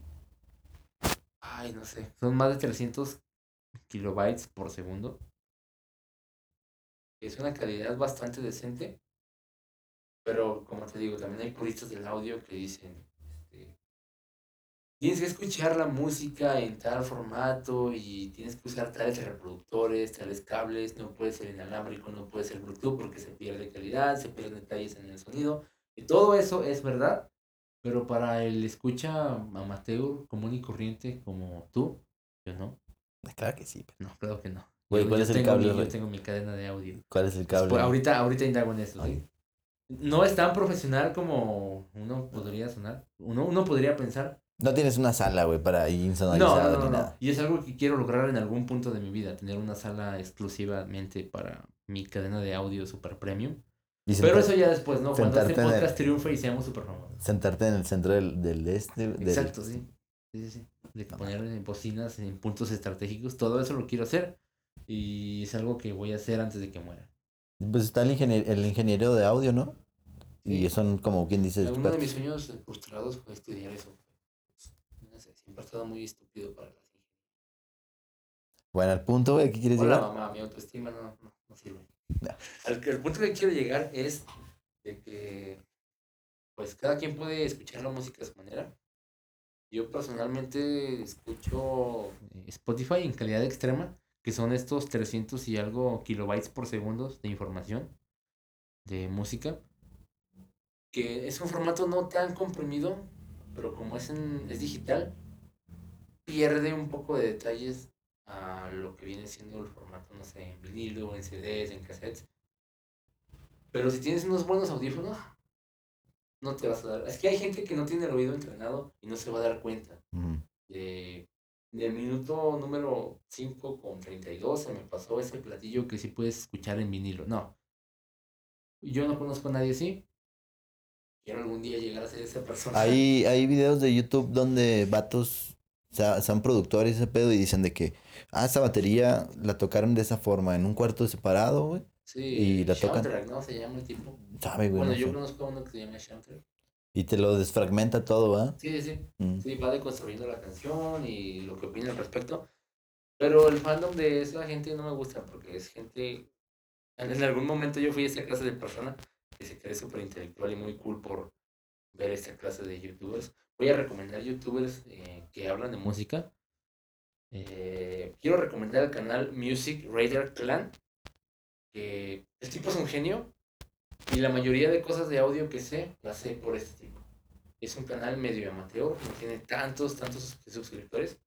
Ay, no sé. Son más de 300 kilobytes por segundo. Es una calidad bastante decente. Pero, como te digo, también hay puristas del audio que dicen... este, Tienes que escuchar la música en tal formato y tienes que usar tales reproductores, tales cables, no puede ser inalámbrico, no puede ser Bluetooth porque se pierde calidad, se pierden detalles en el sonido. Y todo eso es verdad, pero para el escucha amateur común y corriente como tú, yo no.
Claro que sí.
No, claro que no.
Güey, ¿cuál
yo
es el
tengo
cable,
mi- Yo tengo mi cadena de audio.
¿Cuál es el cable?
Pues ahorita, ahorita indago en eso, ¿sí? No es tan profesional como uno podría sonar. Uno, uno podría pensar,
No tienes una sala, güey, para
no,
insonorizado
no, no,
ni
no.
nada.
Y es algo que quiero lograr en algún punto de mi vida, tener una sala exclusivamente para mi cadena de audio super premium.
Y
Pero eso ya después, ¿no? Cuando este
en el-
podcast triunfe y seamos super famosos.
Sentarte en el centro del, del este. del-
Exacto, sí. Sí, sí, sí. De poner en bocinas en puntos estratégicos, todo eso lo quiero hacer. Y es algo que voy a hacer antes de que muera.
Pues está el, ingenier- el ingeniero de audio, ¿no? Y
Sí.
son como quien dice
Uno de
expertos.
mis sueños frustrados fue estudiar eso. No sé, siempre he estado muy estúpido para las.
Bueno, al punto, güey, ¿qué quieres
Hola
llegar?
mamá, mi autoestima no, no, no sirve.
No.
Al, que- el punto que quiero llegar es de que pues cada quien puede escuchar la música a su manera. Yo personalmente escucho eh, Spotify en calidad extrema, que son estos 300 y algo kilobytes por segundo de información de música, que es un formato no tan comprimido, pero como es, en, es digital, pierde un poco de detalles a lo que viene siendo el formato, no sé, en vinilo, en CDs, en cassettes. Pero si tienes unos buenos audífonos, no te vas a dar. Es que hay gente que no tiene el oído entrenado y no se va a dar cuenta. De, del minuto número 5 con 32 se me pasó ese platillo que sí puedes escuchar en vinilo. No. Yo no conozco a nadie así. Quiero algún día llegar a ser esa persona.
Hay, hay videos de YouTube donde vatos o sea, son productores ese pedo y dicen de que, ah, esa batería la tocaron de esa forma, en un cuarto separado, güey.
Sí,
y la tocan.
¿no? Se llama el tipo.
Sabe, güey.
Bueno,
no
yo
sé.
conozco a uno que se llama Soundtrack.
Y te lo desfragmenta todo, ¿va?
Sí, sí, sí.
Mm.
Sí, va deconstruyendo la canción y lo que opina al respecto. Pero el fandom de esa gente no me gusta porque es gente. En algún momento yo fui esa clase de persona que se cree súper intelectual y muy cool por ver esta clase de youtubers. Voy a recomendar youtubers eh, que hablan de música. Eh, quiero recomendar el canal Music Raider Clan. Que el tipo es un genio y la mayoría de cosas de audio que sé las sé por este tipo. Es un canal medio amateur, no tiene tantos, tantos suscriptores.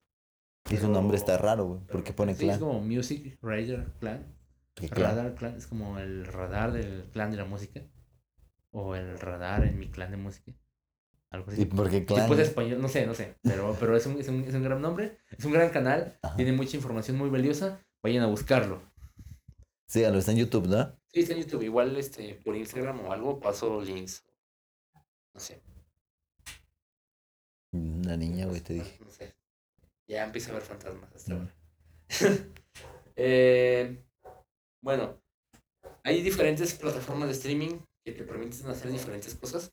Y su nombre está raro, güey. Porque pone
sí, Es
clan.
como Music Raider Clan.
¿Qué clan?
Radar Clan es como el radar del clan de la música. O el radar en mi clan de música. Algo así.
¿Y por qué clan?
Tipo de español, no sé, no sé. Pero, pero es, un, es, un, es un gran nombre. Es un gran canal.
Ajá.
Tiene mucha información muy valiosa. Vayan a buscarlo.
Síganlo, está en YouTube, ¿no?
Sí, está en YouTube. Igual este, por Instagram o algo paso links. No sé.
Una niña, güey, te dije.
No sé. Ya empieza a ver fantasmas hasta
Mm.
ahora. <laughs> Eh, bueno, hay diferentes plataformas de streaming que te permiten hacer diferentes cosas.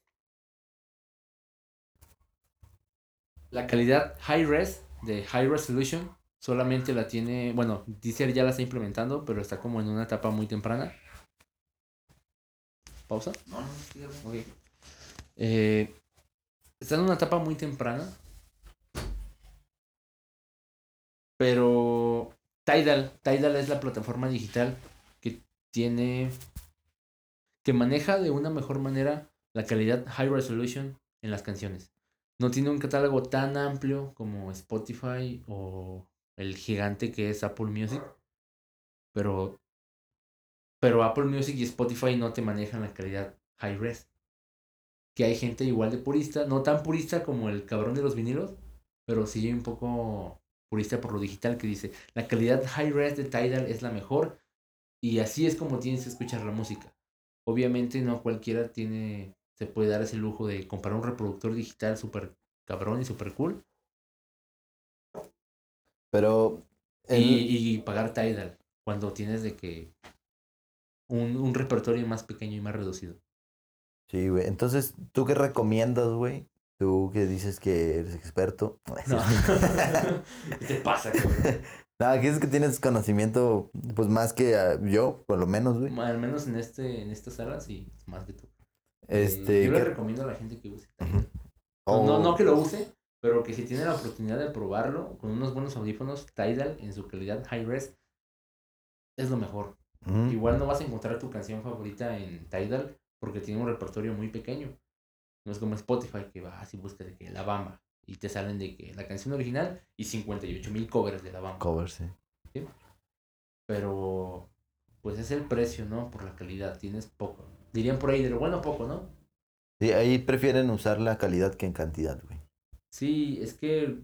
La calidad high res de high resolution solamente la tiene, bueno, Deezer ya la está implementando, pero está como en una etapa muy temprana. ¿Pausa?
No, no, síganlo.
Ok. Eh, está en una etapa muy temprana. Pero Tidal, Tidal es la plataforma digital que tiene, que maneja de una mejor manera la calidad high resolution en las canciones. No tiene un catálogo tan amplio como Spotify o el gigante que es Apple Music. Pero, pero Apple Music y Spotify no te manejan la calidad high res. Que hay gente igual de purista, no tan purista como el cabrón de los vinilos, pero sí un poco purista por lo digital que dice, la calidad high res de Tidal es la mejor y así es como tienes que escuchar la música. Obviamente no cualquiera tiene se puede dar ese lujo de comprar un reproductor digital súper cabrón y súper cool.
Pero.
Y, y, pagar Tidal cuando tienes de que un, un repertorio más pequeño y más reducido.
Sí, güey. Entonces, ¿tú qué recomiendas, güey? Tú que dices que eres experto. <laughs>
No. <laughs> ¿Qué te pasa, cabrón? <laughs>
Nada, que es que tienes conocimiento, pues más que uh, yo, por lo menos, güey.
Al menos en este, en esta sala, sí, más que tú.
Este.
Eh, yo le recomiendo a la gente que use. Uh -huh. oh. no, no que lo use, pero que si tiene la oportunidad de probarlo con unos buenos audífonos Tidal en su calidad high res, es lo mejor. Uh -huh. Igual no vas a encontrar tu canción favorita en Tidal porque tiene un repertorio muy pequeño. No es como Spotify que vas y buscas de que la bamba y te salen de que la canción original y 58 mil covers de la bamba.
Covers, sí.
sí. Pero pues es el precio, ¿no? Por la calidad, tienes poco. Dirían por ahí de lo bueno poco, ¿no?
Sí, ahí prefieren usar la calidad que en cantidad, güey.
Sí, es que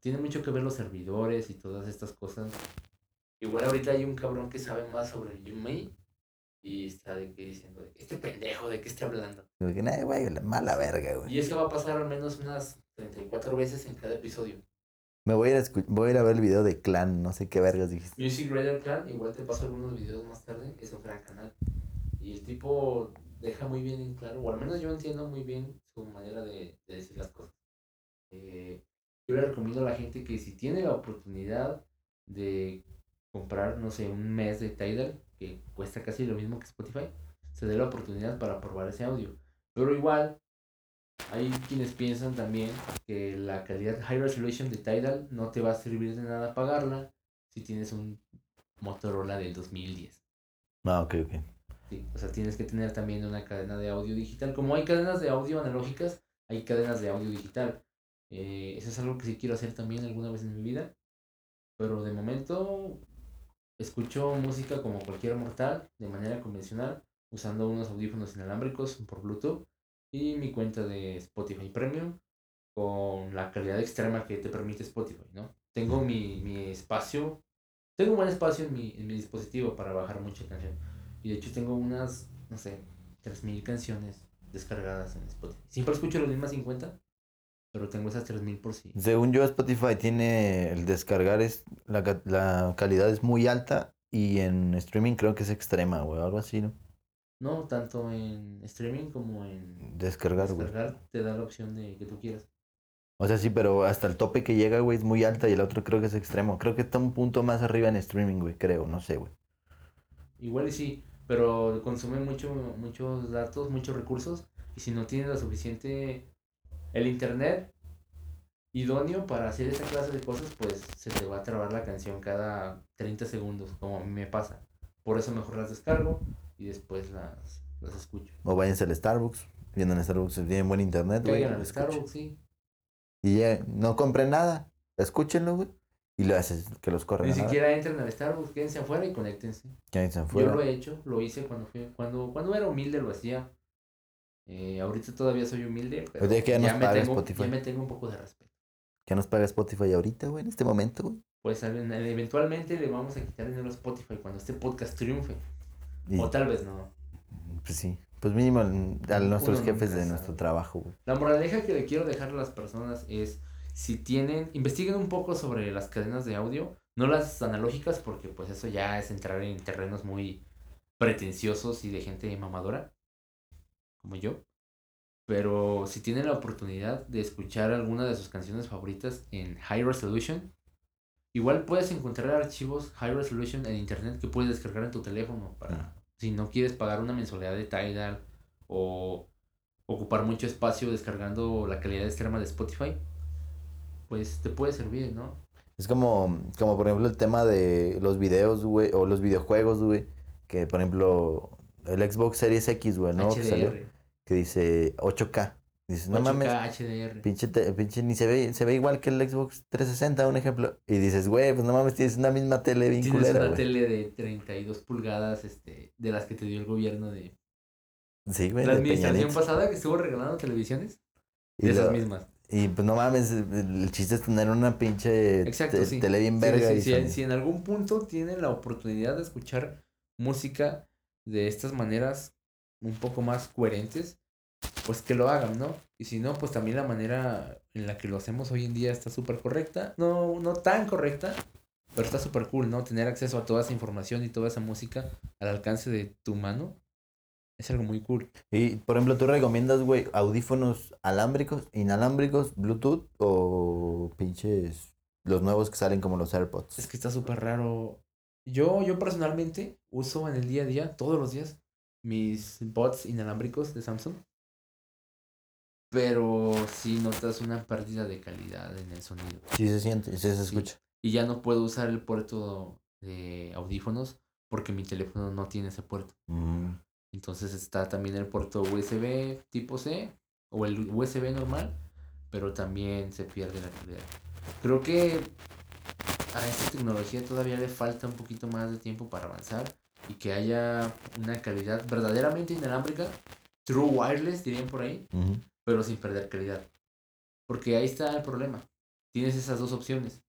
tiene mucho que ver los servidores y todas estas cosas. Igual ahorita hay un cabrón que sabe más sobre Yumei y está de que diciendo, este pendejo, ¿de qué está hablando?
Que nada, güey, la mala verga, güey.
Y es que va a pasar al menos unas 34 veces en cada episodio.
Me voy a, ir a, voy a ir a ver el video de Clan, no sé qué vergas dijiste.
Music Radar Clan, igual te paso algunos videos más tarde, es un gran canal. Y el tipo deja muy bien en claro, o al menos yo entiendo muy bien su manera de, de decir las cosas. Eh, yo le recomiendo a la gente que si tiene la oportunidad de comprar, no sé, un mes de Tidal, que cuesta casi lo mismo que Spotify, se dé la oportunidad para probar ese audio. Pero igual, hay quienes piensan también que la calidad high resolution de Tidal no te va a servir de nada pagarla si tienes un Motorola del 2010.
Ah, ok, ok.
Sí, o sea, tienes que tener también una cadena de audio digital. Como hay cadenas de audio analógicas, hay cadenas de audio digital. Eh, eso es algo que sí quiero hacer también alguna vez en mi vida. Pero de momento escucho música como cualquier mortal, de manera convencional, usando unos audífonos inalámbricos por Bluetooth y mi cuenta de Spotify Premium con la calidad extrema que te permite Spotify, ¿no? Tengo mi, mi espacio, tengo un buen espacio en mi, en mi dispositivo para bajar mucha canción. Y de hecho tengo unas, no sé, 3.000 canciones descargadas en Spotify. Siempre escucho las mismas 50, pero tengo esas 3000 por sí.
Según yo, Spotify tiene el descargar, es la, la calidad es muy alta y en streaming creo que es extrema, güey, algo así, ¿no?
No, tanto en streaming como en
descargar, güey.
Descargar te da la opción de que tú quieras.
O sea, sí, pero hasta el tope que llega, güey, es muy alta y el otro creo que es extremo. Creo que está un punto más arriba en streaming, güey, creo, no sé, güey.
Igual y sí, pero consume mucho, muchos datos, muchos recursos y si no tienes la suficiente el internet idóneo para hacer esa clase de cosas, pues se te va a trabar la canción cada 30 segundos, como a mí me pasa. Por eso mejor las descargo y después las, las escucho.
O váyanse al Starbucks, viendo en Starbucks, tienen buen internet,
güey. al Starbucks, sí.
Y ya, no compren nada, escúchenlo, güey. Y lo haces que los corren.
Ni siquiera entren al Starbucks, quédense afuera y conéctense.
Quédense afuera.
Yo lo he hecho, lo hice cuando fui, cuando, cuando era humilde lo hacía. Eh, ahorita todavía soy humilde, pero
ya, que ya,
ya,
nos
me
paga
tengo,
Spotify.
ya me tengo un poco de respeto.
¿Qué nos paga Spotify ahorita, güey? En este momento, güey.
Pues eventualmente le vamos a quitar dinero a Spotify cuando este podcast triunfe. Y, o tal vez no.
Pues sí. Pues mínimo a nuestros Uno jefes de nuestro trabajo, güey.
La moraleja que le quiero dejar a las personas es, si tienen, investiguen un poco sobre las cadenas de audio, no las analógicas porque pues eso ya es entrar en terrenos muy pretenciosos y de gente mamadora, como yo. Pero si tienen la oportunidad de escuchar alguna de sus canciones favoritas en High Resolution, igual puedes encontrar archivos High Resolution en internet que puedes descargar en tu teléfono para
Ah.
si no quieres pagar una mensualidad de Tidal o ocupar mucho espacio descargando la calidad extrema de Spotify, pues te puede servir, ¿no?
Es como, como por ejemplo el tema de los videos, güey, o los videojuegos, güey, que por ejemplo el Xbox Series X, güey, ¿no? Que, salió,
HDR.
Que dice 8K. Dices, no
8K
mames,
HDR.
pinche, te- pinche ni se ve, se ve igual que el Xbox 360, un ejemplo. Y dices, güey, pues no mames, tienes una misma tele bien
Tienes
culera,
una tele de 32 pulgadas, este, de las que te dio el gobierno de
Sí, güey,
la administración pasada que estuvo regalando televisiones.
Y,
de esas mismas.
y pues no mames, el, chiste es tener una pinche
Exacto,
te-
sí.
tele bien verga.
sí,
y
sí,
son-
si en algún punto tienen la oportunidad de escuchar música de estas maneras un poco más coherentes, pues que lo hagan, ¿no? Y si no, pues también la manera en la que lo hacemos hoy en día está súper correcta. No, no tan correcta, pero está súper cool, ¿no? Tener acceso a toda esa información y toda esa música al alcance de tu mano es algo muy cool.
Y, por ejemplo, ¿tú recomiendas, güey, audífonos alámbricos, inalámbricos, Bluetooth o pinches los nuevos que salen como los AirPods?
Es que está súper raro. Yo, yo personalmente uso en el día a día, todos los días, mis bots inalámbricos de Samsung. Pero sí notas una pérdida de calidad en el sonido.
Sí se siente, sí se escucha.
Y ya no puedo usar el puerto de audífonos porque mi teléfono no tiene ese puerto.
Mm.
Entonces está también el puerto USB tipo C o el USB normal, pero también se pierde la calidad. Creo que a esta tecnología todavía le falta un poquito más de tiempo para avanzar y que haya una calidad verdaderamente inalámbrica, true wireless dirían por ahí, pero sin perder calidad. Porque ahí está el problema. Tienes esas dos opciones.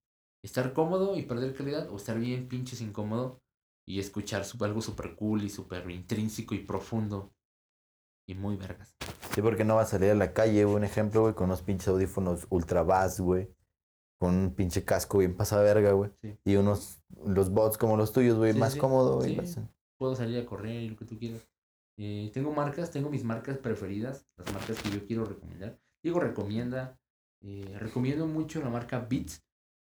Estar cómodo y perder calidad o estar bien pinches incómodo y escuchar algo súper cool y súper intrínseco y profundo y muy vergas.
Sí, porque no va a salir a la calle, un ejemplo, güey, con unos pinches audífonos ultra bass, güey. Con un pinche casco bien pasada verga, güey.
Sí.
Y unos, los bots como los tuyos, güey,
Sí,
más
sí.
cómodo, güey.
Puedo salir a correr y lo que tú quieras. Eh, tengo marcas, tengo mis marcas preferidas, las marcas que yo quiero recomendar. Digo, recomienda. eh, recomiendo mucho la marca Beats.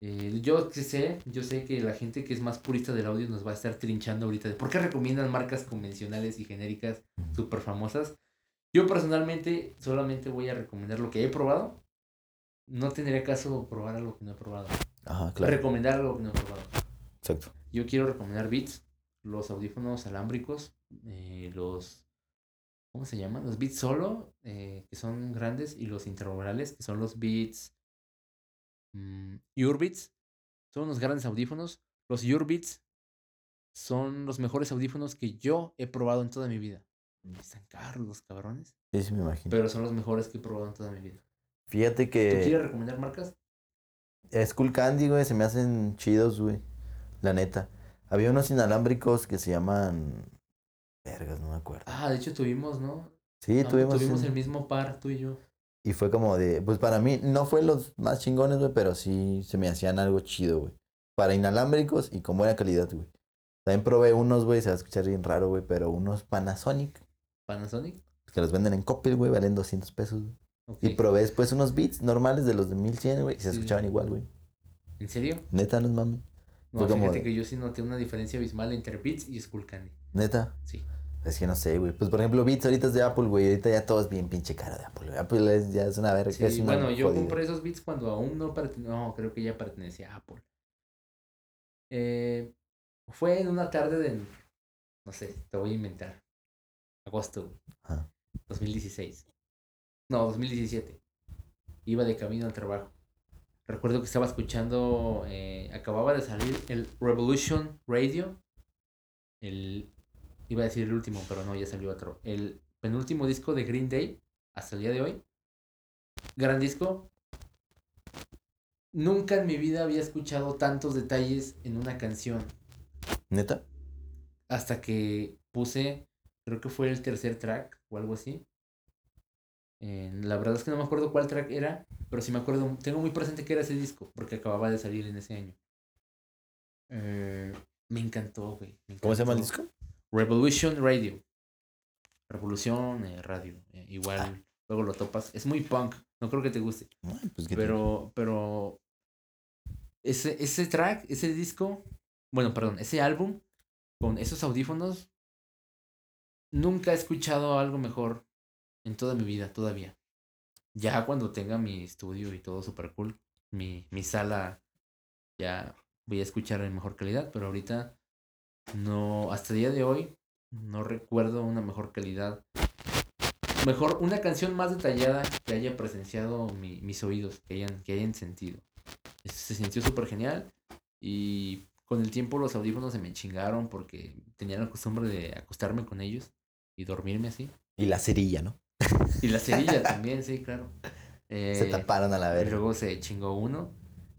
Eh, yo sé, yo sé que la gente que es más purista del audio nos va a estar trinchando ahorita de por qué recomiendan marcas convencionales y genéricas súper famosas. Yo personalmente solamente voy a recomendar lo que he probado. No tendría caso probar algo que no he probado.
Ajá, claro.
Recomendar algo que no he probado.
Exacto.
Yo quiero recomendar Beats, los audífonos alámbricos, eh, los. ¿Cómo se llaman? Los Beats solo, eh, que son grandes, y los intraorales, que son los Beats. Urbeats. Son unos grandes audífonos. Los Urbeats son los mejores audífonos que yo he probado en toda mi vida. Están caros los cabrones,
Sí, sí, me imagino.
pero son los mejores que he probado en toda mi vida.
Fíjate
¿Tú
que
quieres recomendar marcas?
es Cool Candy, güey, se me hacen chidos, güey. La neta. Había unos inalámbricos que se llaman... Vergas, no me acuerdo.
Ah, de hecho tuvimos, ¿no?
Sí,
Ah,
tuvimos...
tuvimos el mismo par, tú y yo.
Y fue como de... Pues para mí no fue los más chingones, güey, pero sí se me hacían algo chido, güey. Para inalámbricos y con buena calidad, güey. También probé unos, güey, se va a escuchar bien raro, güey, pero unos Panasonic.
Panasonic.
Que los venden en Coppel, güey, valen 200 pesos. güey. Y probé después unos beats normales de los de 1100, güey, y se escuchaban igual, güey.
¿En serio?
Neta, no es mami.
No,
como
fíjate
de-
que yo sí noté una diferencia abismal entre Beats y Skullcandy.
Neta.
Sí.
Es que no sé, güey. Pues por ejemplo, Beats ahorita es de Apple, güey. Ahorita ya todo es bien pinche caro de Apple. güey. Apple es, ya es una verga.
Sí,
es una
bueno, yo
jodida.
compré esos Beats cuando aún no pertenecía. No, creo que ya pertenecía a Apple. Eh, fue en una tarde de. No sé, te voy a inventar. Agosto
Ajá.
2016. No, 2017. Iba de camino al trabajo. Recuerdo que estaba escuchando. eh, acababa de salir el Revolution Radio. El. Iba a decir el último, pero no, ya salió otro. El penúltimo disco de Green Day. Hasta el día de hoy. Gran disco. Nunca en mi vida había escuchado tantos detalles en una canción.
Neta.
Hasta que puse, creo que fue el tercer track o algo así. Eh, la verdad es que no me acuerdo cuál track era, pero sí me acuerdo, tengo muy presente que era ese disco, porque acababa de salir en ese año. Eh, me encantó, güey. me
¿Cómo se llama el disco?
Revolution Radio. Revolución eh, Radio. igual, luego lo topas. Es muy punk, no creo que te guste.
Pues, ¿qué
Pero, pero ese, ese track, ese disco, bueno, perdón, ese álbum con esos audífonos, nunca he escuchado algo mejor en toda mi vida, todavía. Ya cuando tenga mi estudio y todo super cool, mi, mi sala, ya voy a escuchar en mejor calidad, pero ahorita no, hasta el día de hoy, no recuerdo una mejor calidad. Mejor, una canción más detallada que haya presenciado mi- mis oídos, que hayan, que hayan sentido. Se sintió súper genial y con el tiempo los audífonos se me chingaron porque tenía la costumbre de acostarme con ellos y dormirme así.
Y la cerilla, ¿no?
Y la cerilla también, sí, claro. <laughs>
Se
Eh,
taparon a la
y
verga.
luego se chingó uno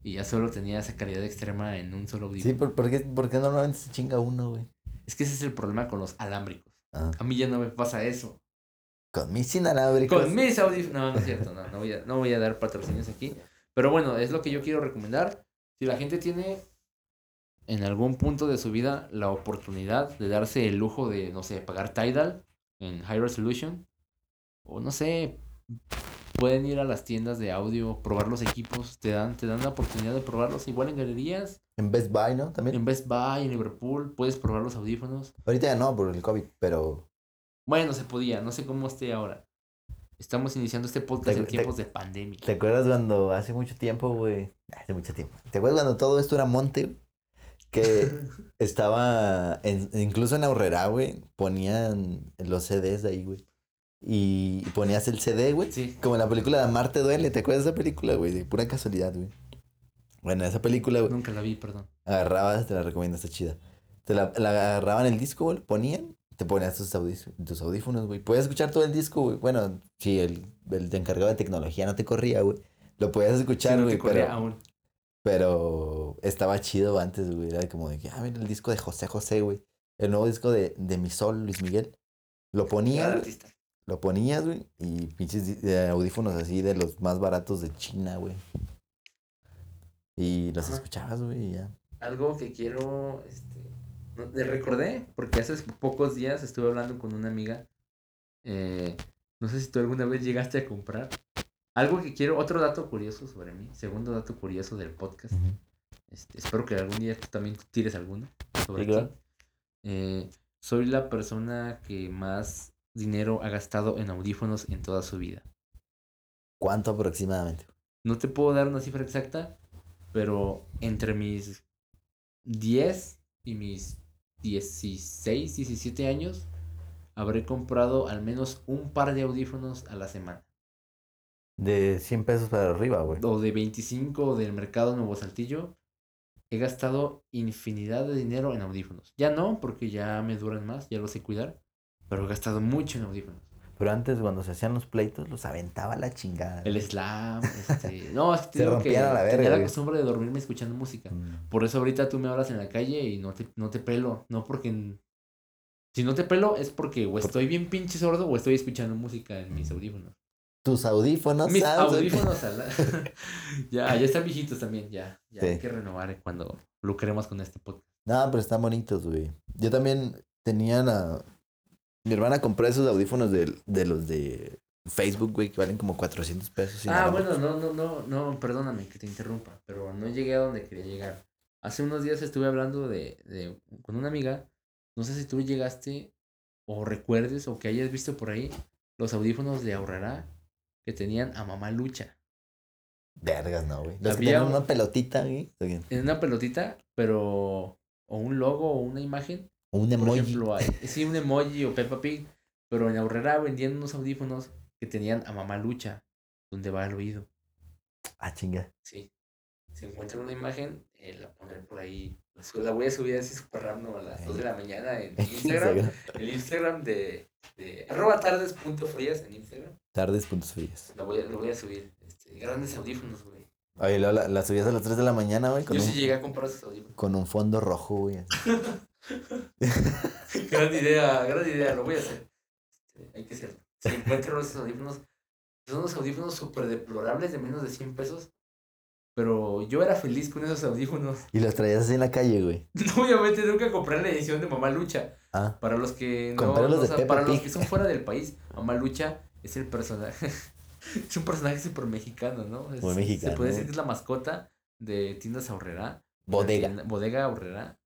y ya solo tenía esa calidad extrema en un solo audífono.
Sí, ¿por, por qué, por qué normalmente se chinga uno, güey?
Es que ese es el problema con los alámbricos.
Ah,
A mí ya no me pasa eso.
Con mis inalámbricos.
Con mis audífonos. No, no es cierto, no, no voy, a, no voy a dar patrocinios aquí. Pero bueno, es lo que yo quiero recomendar. Si la gente tiene en algún punto de su vida la oportunidad de darse el lujo de, no sé, pagar Tidal en High Resolution, o no sé, pueden ir a las tiendas de audio, probar los equipos, te dan, te dan la oportunidad de probarlos igual en galerías,
En Best Buy, ¿no? También.
en Best Buy, en Liverpool, puedes probar los audífonos.
Ahorita ya no, por el COVID, pero.
Bueno, se podía, no sé cómo esté ahora. Estamos iniciando este podcast en
te-
tiempos de pandemia.
¿Te acuerdas cuando hace mucho tiempo, güey? Hace mucho tiempo. ¿Te acuerdas cuando todo esto era monte? Que <laughs> estaba, en- incluso en Aurrera, güey, ponían los CDs de ahí, güey. Y ponías el CD, güey.
Sí.
Como en la película de Amarte Duele. ¿Te acuerdas de esa película, güey? De pura casualidad, güey. Bueno, esa película, güey,
Nunca la vi, perdón.
agarrabas, te la recomiendo, está chida. Te la, la agarraban el disco, güey, ponían, te ponías tus, audí- tus audífonos, güey. Podías escuchar todo el disco, güey. Bueno, si el, el encargado de tecnología no te corría, güey. Lo podías
Sí,
escuchar,
no
güey,
te
pero,
aún.
pero estaba chido antes, güey. Era como de que, ah, mira el disco de José José, güey. El nuevo disco de, de Mi Sol, Luis Miguel. Lo ponías,
Gran
güey,
artista.
Lo ponías, güey, y pinches de audífonos así de los más baratos de China, güey. Y los
Ajá.
escuchabas, güey, y ya.
Algo que quiero, este, no- le recordé, porque hace pocos días estuve hablando con una amiga. eh, no sé si tú alguna vez llegaste a comprar. Algo que quiero, otro dato curioso sobre mí, segundo dato curioso del podcast. Este, espero que algún día tú también tires alguno sobre
Sí, claro.
Eh, soy la persona que más dinero ha gastado en audífonos en toda su vida.
¿Cuánto aproximadamente?
No te puedo dar una cifra exacta, pero entre mis 10 y mis 16, 17 años, habré comprado al menos un par de audífonos a la semana.
De 100 pesos para arriba, güey.
O de 25 del mercado Nuevo Saltillo, he gastado infinidad de dinero en audífonos. Ya no, porque ya me duran más, ya los sé cuidar, pero he gastado mucho en audífonos.
Pero antes, cuando se hacían los pleitos, los aventaba la chingada.
El slam, <laughs> este... No, es que te
Se
digo que
a la verga,
tenía la costumbre de dormirme escuchando música.
Mm.
Por eso ahorita tú me hablas en la calle y no te, no te pelo. No porque... Si no te pelo es porque o estoy bien pinche sordo o estoy escuchando música en mis audífonos.
Tus audífonos,
mis
¿sabes?
audífonos a la- <laughs> <laughs> ya, ya están viejitos también, ya. Ya
Sí.
hay que renovar cuando lucremos con este podcast.
No, pero están bonitos, güey. Yo también tenía la... Mi hermana compró esos audífonos de, de los de Facebook, güey, que valen como 400 pesos. y
Ah, bueno, no, no, no, no, perdóname que te interrumpa, pero no llegué a donde quería llegar. Hace unos días estuve hablando de, de con una amiga, no sé si tú llegaste o recuerdes o que hayas visto por ahí los audífonos de Ahorrará que tenían a mamá lucha
Vergas, no, güey. Los que una pelotita, güey.
En una pelotita, pero o un logo o una imagen,
O un
por
emoji.
ejemplo, hay- sí, un emoji o Peppa Pig, pero en Ahorrará vendían unos audífonos que tenían a mamá lucha, donde va el oído.
Ah, chinga.
Sí. Si encuentran una imagen, eh, la poner por ahí. La voy a subir así super random a las 2 de la mañana en <laughs> Instagram. el Instagram de, de arroba tardes.frías en Instagram.
Tardes puntos frías.
Lo voy a, lo voy a subir. Este, grandes audífonos, güey.
Oye, la, la subías a las 3 de la mañana, güey,
Yo
un,
sí llegué a comprar esos audífonos.
con un fondo rojo, güey. <laughs> <laughs>
gran idea, gran idea, lo voy a hacer. Este, hay que hacerlo. Si encuentro esos audífonos, son unos audífonos súper deplorables de menos de 100 pesos. Pero yo era feliz con esos audífonos.
Y los traías así en la calle, güey. <laughs>
Obviamente nunca compré la edición de Mamá Lucha.
Ah,
Para los que no,
los
no
de
saben,
Peppa
para los
Pig.
que son fuera del <laughs> país, Mamá Lucha es el personaje. es un personaje súper mexicano, ¿no? Es-
Muy mexicano.
Se puede decir que es la mascota de Tiendas Ahorrera.
bodega.
Tienda- bodega Ahorrera.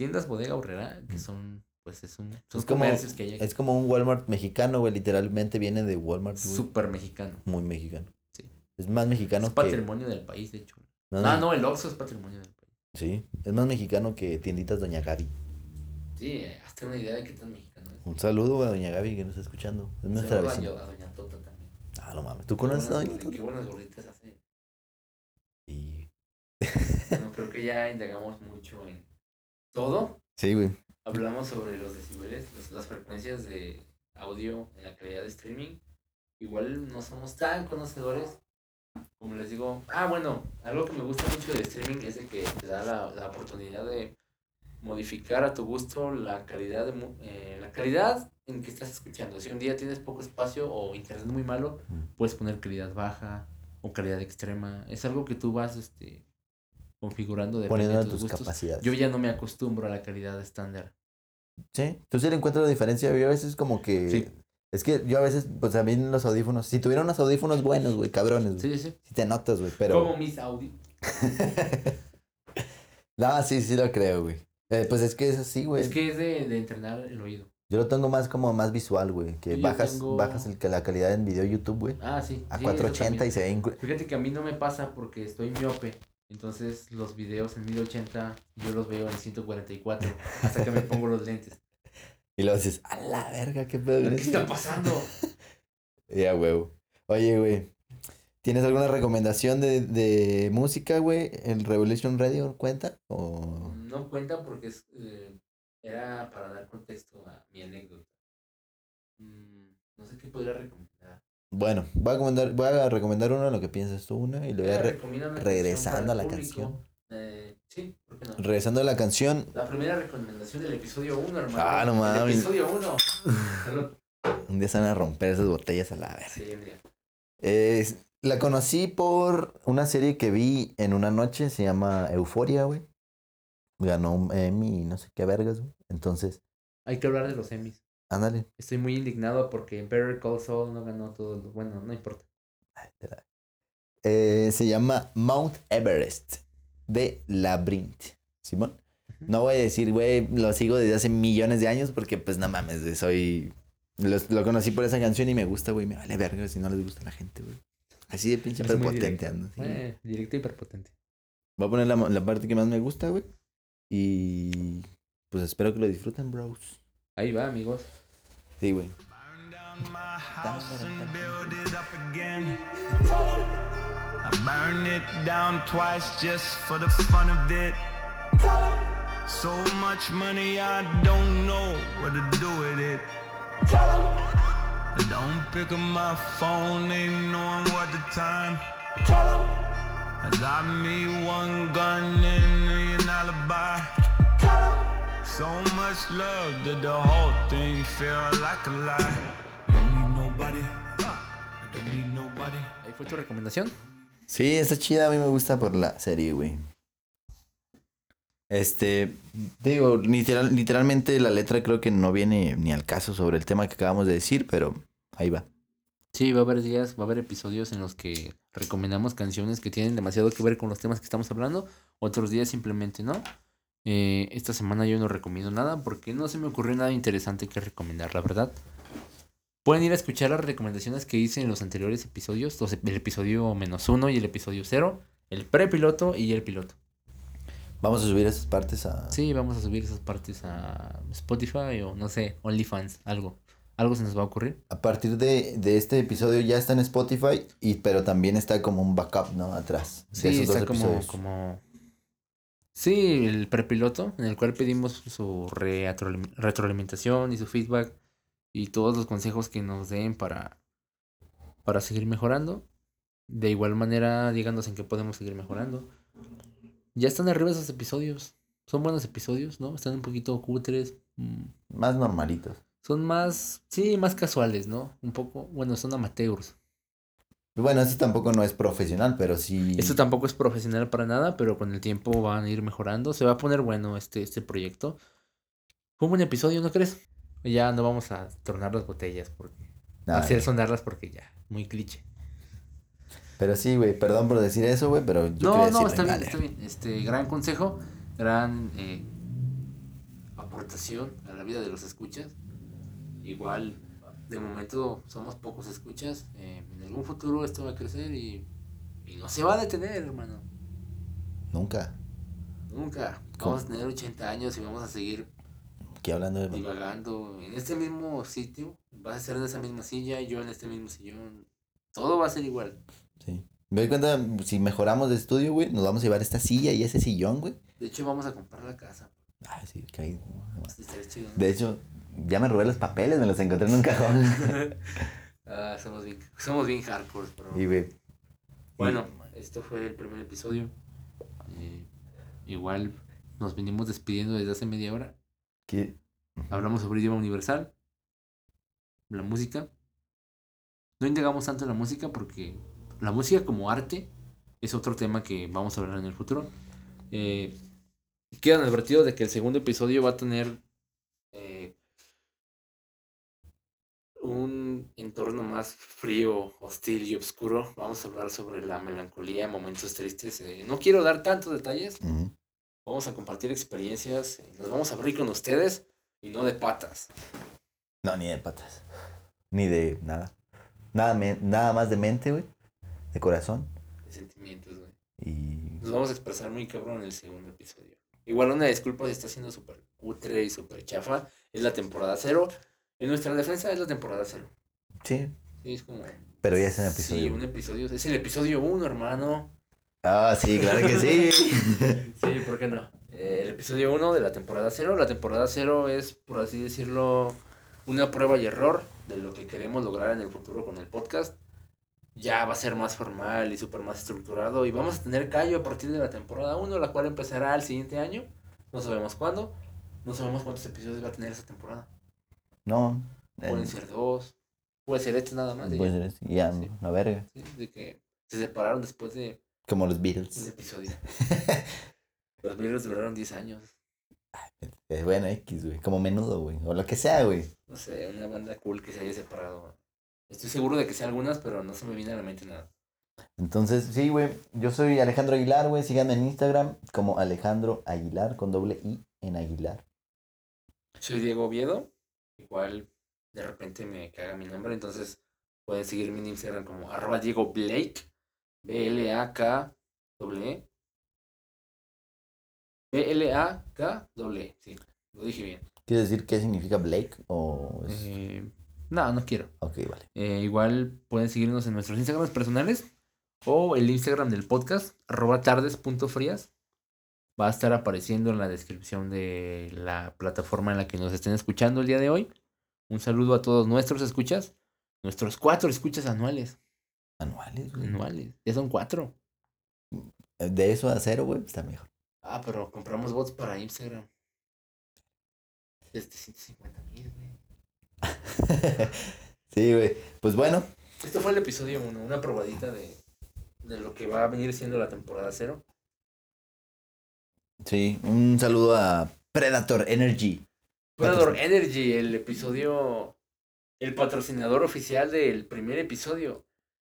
Tiendas Bodega Ahorrera, que son, pues es un, son
Es como-
comercios que hay aquí.
Es como un Walmart mexicano, güey. Literalmente viene de Walmart, güey.
Súper mexicano.
Muy mexicano.
Sí.
Es más mexicano
Es
que...
patrimonio del país, de hecho.
No,
Ah,
no.
no, el Oxxo es patrimonio del país.
Sí. Es más mexicano que tienditas Doña Gaby.
Sí, eh, hazte una idea de qué tan mexicano es.
Un saludo a Doña Gaby que nos está escuchando. Es nuestra vecina.
Doña- a Doña Tota también.
Ah, no mames. ¿Tú conoces a Doña Tota?
Qué buenas gorditas hace.
Y...
Bueno, creo que ya indagamos mucho en todo.
Sí, güey.
Hablamos sobre los decibeles, los- las frecuencias de audio en la calidad de streaming. Igual no somos tan conocedores. Como les digo, ah, bueno, algo que me gusta mucho de streaming es de que te da la, la oportunidad de modificar a tu gusto la calidad de mu- eh, la calidad en qué estás escuchando. Si un día tienes poco espacio o internet muy malo, puedes poner calidad baja o calidad extrema. Es algo que tú vas este, configurando de
Poniendo tus capacidades.
Yo ya no me acostumbro a la calidad estándar.
Sí, tú sí le encuentras la diferencia. Yo a veces como que...
Sí.
Es que yo a veces, pues también los audífonos... Si tuviera unos audífonos buenos, güey, cabrones, güey.
Sí, sí, sí.
Sí te notas, güey, pero...
Como mis Audi. <laughs>
no, sí, sí lo creo, güey. Eh, pues es que es así, güey.
Es que es de, de entrenar el oído.
Yo lo tengo más como más visual, güey. Que
Yo
bajas,
tengo-
bajas el, la calidad en video YouTube, güey.
Ah, sí.
A
sí,
480
eso
y se ve...
Fíjate que a mí no me pasa porque estoy miope. Entonces los videos en 1080 yo los veo en 144 hasta que me pongo los lentes. <laughs>
Y luego dices, a la verga, qué pedo.
¿Qué
esto?"
está pasando? <laughs>
Ya, huevo. Oye, güey. ¿Tienes alguna recomendación de, de música, güey? ¿El Revolution Radio cuenta? O...
No cuenta porque es, eh, era para dar contexto a mi anécdota. Mm, no sé qué podría recomendar.
Bueno, voy a, recomendar, voy a recomendar uno, lo que piensas tú, una, y le voy a...
Eh,
re- regresando a la canción.
Eh, sí, ¿por qué no?
Regresando a la canción,
La primera recomendación del episodio 1, hermano.
Ah, no
El
mames.
episodio 1. Salud. <laughs>
un día se van a romper esas botellas a la verga.
Sí, mira.
Es- la conocí por una serie que vi en una noche, se llama Euforia, güey. Ganó un Emmy y no sé qué vergas, güey. Entonces,
Hay que hablar de los Emmys.
Ándale.
Estoy muy indignado porque Better Call Saul no ganó todo. lo- Bueno, no importa.
Eh, se llama Mount Everest de Labyrinth. Simón. No voy a decir, güey, lo sigo desde hace millones de años porque, pues, no mames, soy... Lo, lo conocí por esa canción y me gusta, güey. Me vale verga si no les gusta a la gente, güey. Así de pinche
directo.
ando. sí.
Eh, directo hiperpotente.
Voy a poner la, la parte que más me gusta, güey. Y... Pues espero que lo disfruten, bros.
Ahí va, amigos.
Again. I burned it down twice just for the fun of it. So much money, I don't know what to do with it. Don't pick up my phone, ain't knowing what the time. I got me one gun. So much love that the whole thing feel like a lie. Don't need nobody. I don't need nobody.
Ahí fue tu recomendación.
Sí, está chida, a mí me gusta por la serie, güey. Este, digo, literal- literalmente la letra creo que no viene ni al caso sobre el tema que acabamos de decir, pero ahí va.
Sí, va a haber días, va a haber episodios en los que recomendamos canciones que tienen demasiado que ver con los temas que estamos hablando. Otros días simplemente no. Eh, esta semana yo no recomiendo nada porque no se me ocurrió nada interesante que recomendar, la verdad. Pueden ir a escuchar las recomendaciones que hice en los anteriores episodios, los- el episodio menos uno y el episodio cero, el prepiloto y el piloto.
Vamos a subir esas partes a...
Sí, vamos a subir esas partes a Spotify o no sé, OnlyFans, algo. Algo se nos va a ocurrir.
A partir de, de este episodio ya está en Spotify, y, pero también está como un backup, ¿no? Atrás.
Sí, está como, como... Sí, el prepiloto, en el cual pedimos su retroalim- retroalimentación y su feedback y todos los consejos que nos den para, para seguir mejorando. De igual manera, díganos en qué podemos seguir mejorando. Ya están arriba esos episodios. Son buenos episodios, ¿no? Están un poquito cutres. mm,
Más normalitos.
Son más, sí, más casuales, ¿no? Un poco, bueno, son amateurs.
Bueno, este tampoco no es profesional, pero sí...
Esto tampoco es profesional para nada, pero con el tiempo van a ir mejorando. Se va a poner bueno este, este proyecto. Fue un buen episodio, ¿no crees? Ya no vamos a tornar las botellas, porque hacer sonarlas porque ya, muy cliché.
Pero sí, güey, perdón por decir eso, güey, pero yo
No, no, está bien,
vale.
está bien. Este, gran consejo, gran eh, aportación a la vida de los escuchas. Igual, de momento somos pocos escuchas. eh, en algún futuro esto va a crecer y, y no se va a detener, hermano.
Nunca.
Nunca.
¿Cómo?
Vamos a tener 80 años y vamos a seguir
Aquí hablando de...
divagando en este mismo sitio. Vas a ser en esa misma silla y yo en este mismo sillón. Todo va a ser igual.
Sí. Me doy cuenta, si mejoramos de estudio, güey, nos vamos a llevar esta silla y ese sillón, güey.
De hecho, vamos a comprar la casa.
Ah, sí, que
¿no?
De hecho, ya me robé los papeles, me los encontré en un cajón. <laughs>
Ah, somos bien, somos bien hardcore, pero...
y, güey.
Bueno, esto fue el primer episodio. Eh, igual nos venimos despidiendo desde hace media hora.
¿qué?
Hablamos sobre idioma universal. la música. No indagamos tanto en la música porque la música como arte es otro tema que vamos a hablar en el futuro. Eh, quedan advertidos de que el segundo episodio va a tener eh, un entorno más frío, hostil y oscuro. Vamos a hablar sobre la melancolía, momentos tristes. Eh, no quiero dar tantos detalles.
Ujú.
Vamos a compartir experiencias. eh, Nos vamos a abrir con ustedes y no de patas.
No, ni de patas. Ni de nada. Nada, me- nada más de mente, güey. De corazón.
De sentimientos, güey.
Y.
Nos vamos a expresar muy cabrón en el segundo episodio. Igual una disculpa si está siendo súper cutre y súper chafa. Es la temporada cero. En nuestra defensa es la temporada cero.
Sí.
Sí, es como...
Pero ya es un
Sí,
episodio.
un episodio. Es el episodio uno, hermano.
Ah, sí, claro que sí. <laughs>
Sí, ¿por qué no? Eh, el episodio 1 de la temporada 0. La temporada 0 es, por así decirlo, una prueba y error de lo que queremos lograr en el futuro con el podcast. Ya va a ser más formal y súper más estructurado. Y vamos a tener callo a partir de la temporada 1, la cual empezará el siguiente año. No sabemos cuándo. No sabemos cuántos episodios va a tener esa temporada.
No.
Pueden ser dos. Puede ser este nada más.
puede ser así, Ya,
Sí.
la verga.
Sí, de que se separaron después de
Como los
un
Beatles.
episodio. <laughs> Los Beatles duraron 10 años.
Eh, bueno, X, güey. Como menudo, güey. O lo que sea, güey.
No sé, una banda cool que se haya separado. Estoy seguro de que sea algunas, pero no se me viene a la mente nada.
Entonces, sí, güey. Yo soy Alejandro Aguilar, güey. Síganme en Instagram como Alejandro Aguilar con doble I en Aguilar.
Soy Diego Oviedo, igual de repente me caga mi nombre, entonces pueden seguirme en Instagram como arroba Diego Blake, B-L-A-K W B-L-A-K W, sí, lo dije bien.
¿Quieres decir qué significa Blake? O es-
Eh, no, no quiero.
Ok, vale.
Eh, igual pueden seguirnos en nuestros Instagrams personales o el Instagram del podcast, arroba tardes.frías. Va a estar apareciendo en la descripción de la plataforma en la que nos estén escuchando el día de hoy. Un saludo a todos nuestros escuchas, nuestros cuatro escuchas anuales.
Anuales, güey.
Anuales, ya son cuatro.
De eso a cero, güey, está mejor.
Ah, pero compramos bots para Instagram. Este 150 mil, güey. <laughs>
sí, güey. Pues bueno,
Esto fue el episodio 1, una probadita de, de lo que va a venir siendo la temporada 0.
Sí. Un saludo a Predator Energy.
Predator Energy, el episodio, el patrocinador oficial del primer episodio.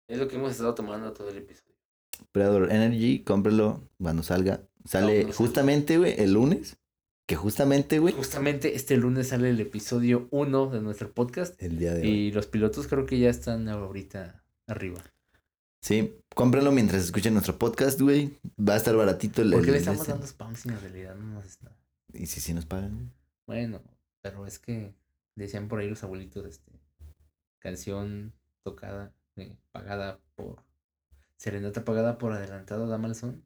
Es lo que hemos estado tomando todo el episodio.
Predator Energy, cómprelo cuando salga. Sale justamente, güey, el lunes. Que justamente, güey,
Justamente este lunes sale el episodio 1 de nuestro podcast
el día de hoy.
y los pilotos creo que ya están ahorita arriba.
Sí, cómpralo mientras escuchen nuestro podcast, güey. Va a estar baratito el.
¿Por qué
el-
le estamos dando spam si en realidad no nos está?
Y si sí nos pagan.
Bueno, pero es que decían por ahí los abuelitos, este, canción tocada, eh, pagada por, serenata pagada por adelantado, da mal son.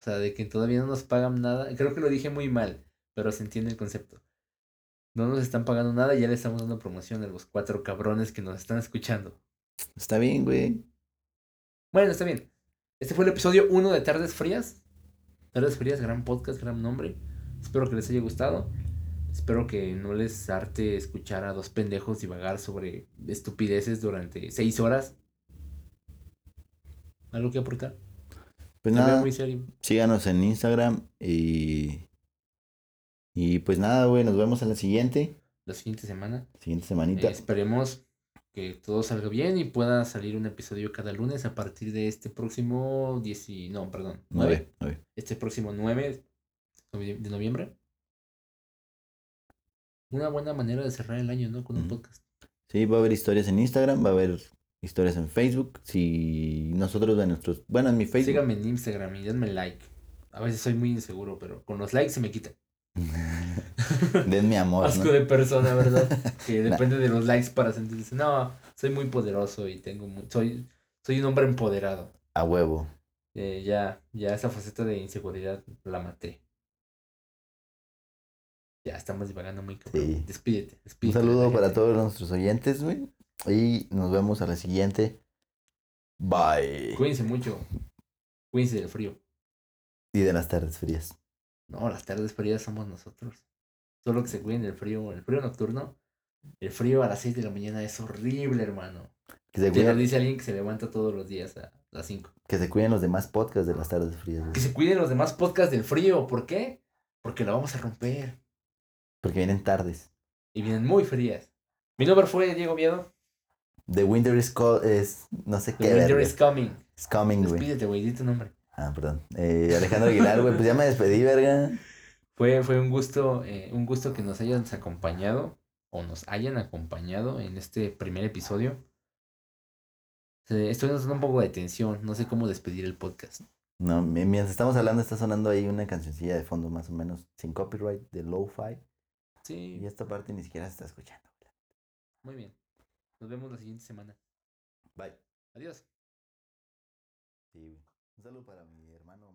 O sea, de que todavía no nos pagan nada, creo que lo dije muy mal, pero se entiende el concepto. No nos están pagando nada y ya le estamos dando promoción a los cuatro cabrones que nos están escuchando.
Está bien, güey.
Bueno, está bien. Este fue el episodio 1 de Tardes Frías. Tardes Frías, gran podcast, gran nombre. Espero que les haya gustado. Espero que no les arte escuchar a dos pendejos divagar sobre estupideces durante seis horas. ¿Algo que aportar?
Pues nada,
muy serio.
síganos en Instagram y. Y pues nada, güey, nos vemos en la siguiente.
La siguiente semana.
Siguiente
Eh,
semanita.
esperemos que todo salga bien y pueda salir un episodio cada lunes a partir de este próximo 10 y- no, perdón, 9.
Nueve, nueve.
este próximo 9 de noviembre. Una buena manera de cerrar el año, ¿no? Con un podcast.
Sí, va a haber historias en Instagram, va a haber historias en Facebook. Si nosotros de nuestros. Bueno, en mi Facebook.
Síganme en Instagram y denme like. A veces soy muy inseguro, pero con los likes se me quita. <laughs> <laughs>
Denme amor,
Asco
¿no?
de persona, ¿verdad? <laughs> que depende de los likes para sentirse. No, soy muy poderoso y tengo soy, soy un hombre empoderado.
A huevo.
Eh, ya, ya esa faceta de inseguridad la maté. Ya estamos divagando muy.
Sí.
Despídete,
Un
despídete. de la
saludo para todos nuestros oyentes, güey. Y nos vemos a la siguiente. Bye.
Cuídense mucho. Cuídense del frío.
Y de las tardes frías.
No, las tardes frías somos nosotros. Solo que se cuiden del frío. El frío nocturno El frío a las 6 de la mañana es horrible, hermano.
Que se,
Te lo
cuiden,
dice alguien que se levanta todos los días a las 5.
que se cuiden los demás podcasts de las tardes frías, güey.
Que se cuiden los demás podcasts del frío. ¿Por qué? Porque lo vamos a romper.
Porque vienen tardes.
Y vienen muy frías. Mi nombre fue Diego Miedo.
The winter is cold, es no sé
The
qué.
winter
verga.
is coming.
It's coming, güey.
Despídete, güey, di tu nombre.
Ah, perdón. Eh, Alejandro Aguilar, güey, pues ya me despedí, verga.
Fue, fue un gusto, eh, un gusto que nos hayan acompañado o nos hayan acompañado en este primer episodio. Estoy notando un poco de tensión, no sé cómo despedir el podcast.
No, mi- mientras estamos hablando está sonando ahí una cancioncilla de fondo más o menos sin copyright de lo-fi.
Sí,
Y esta parte ni siquiera se está escuchando.
muy bien. Nos vemos la siguiente semana.
Bye.
Adiós.
Sí. Un saludo para mi hermano.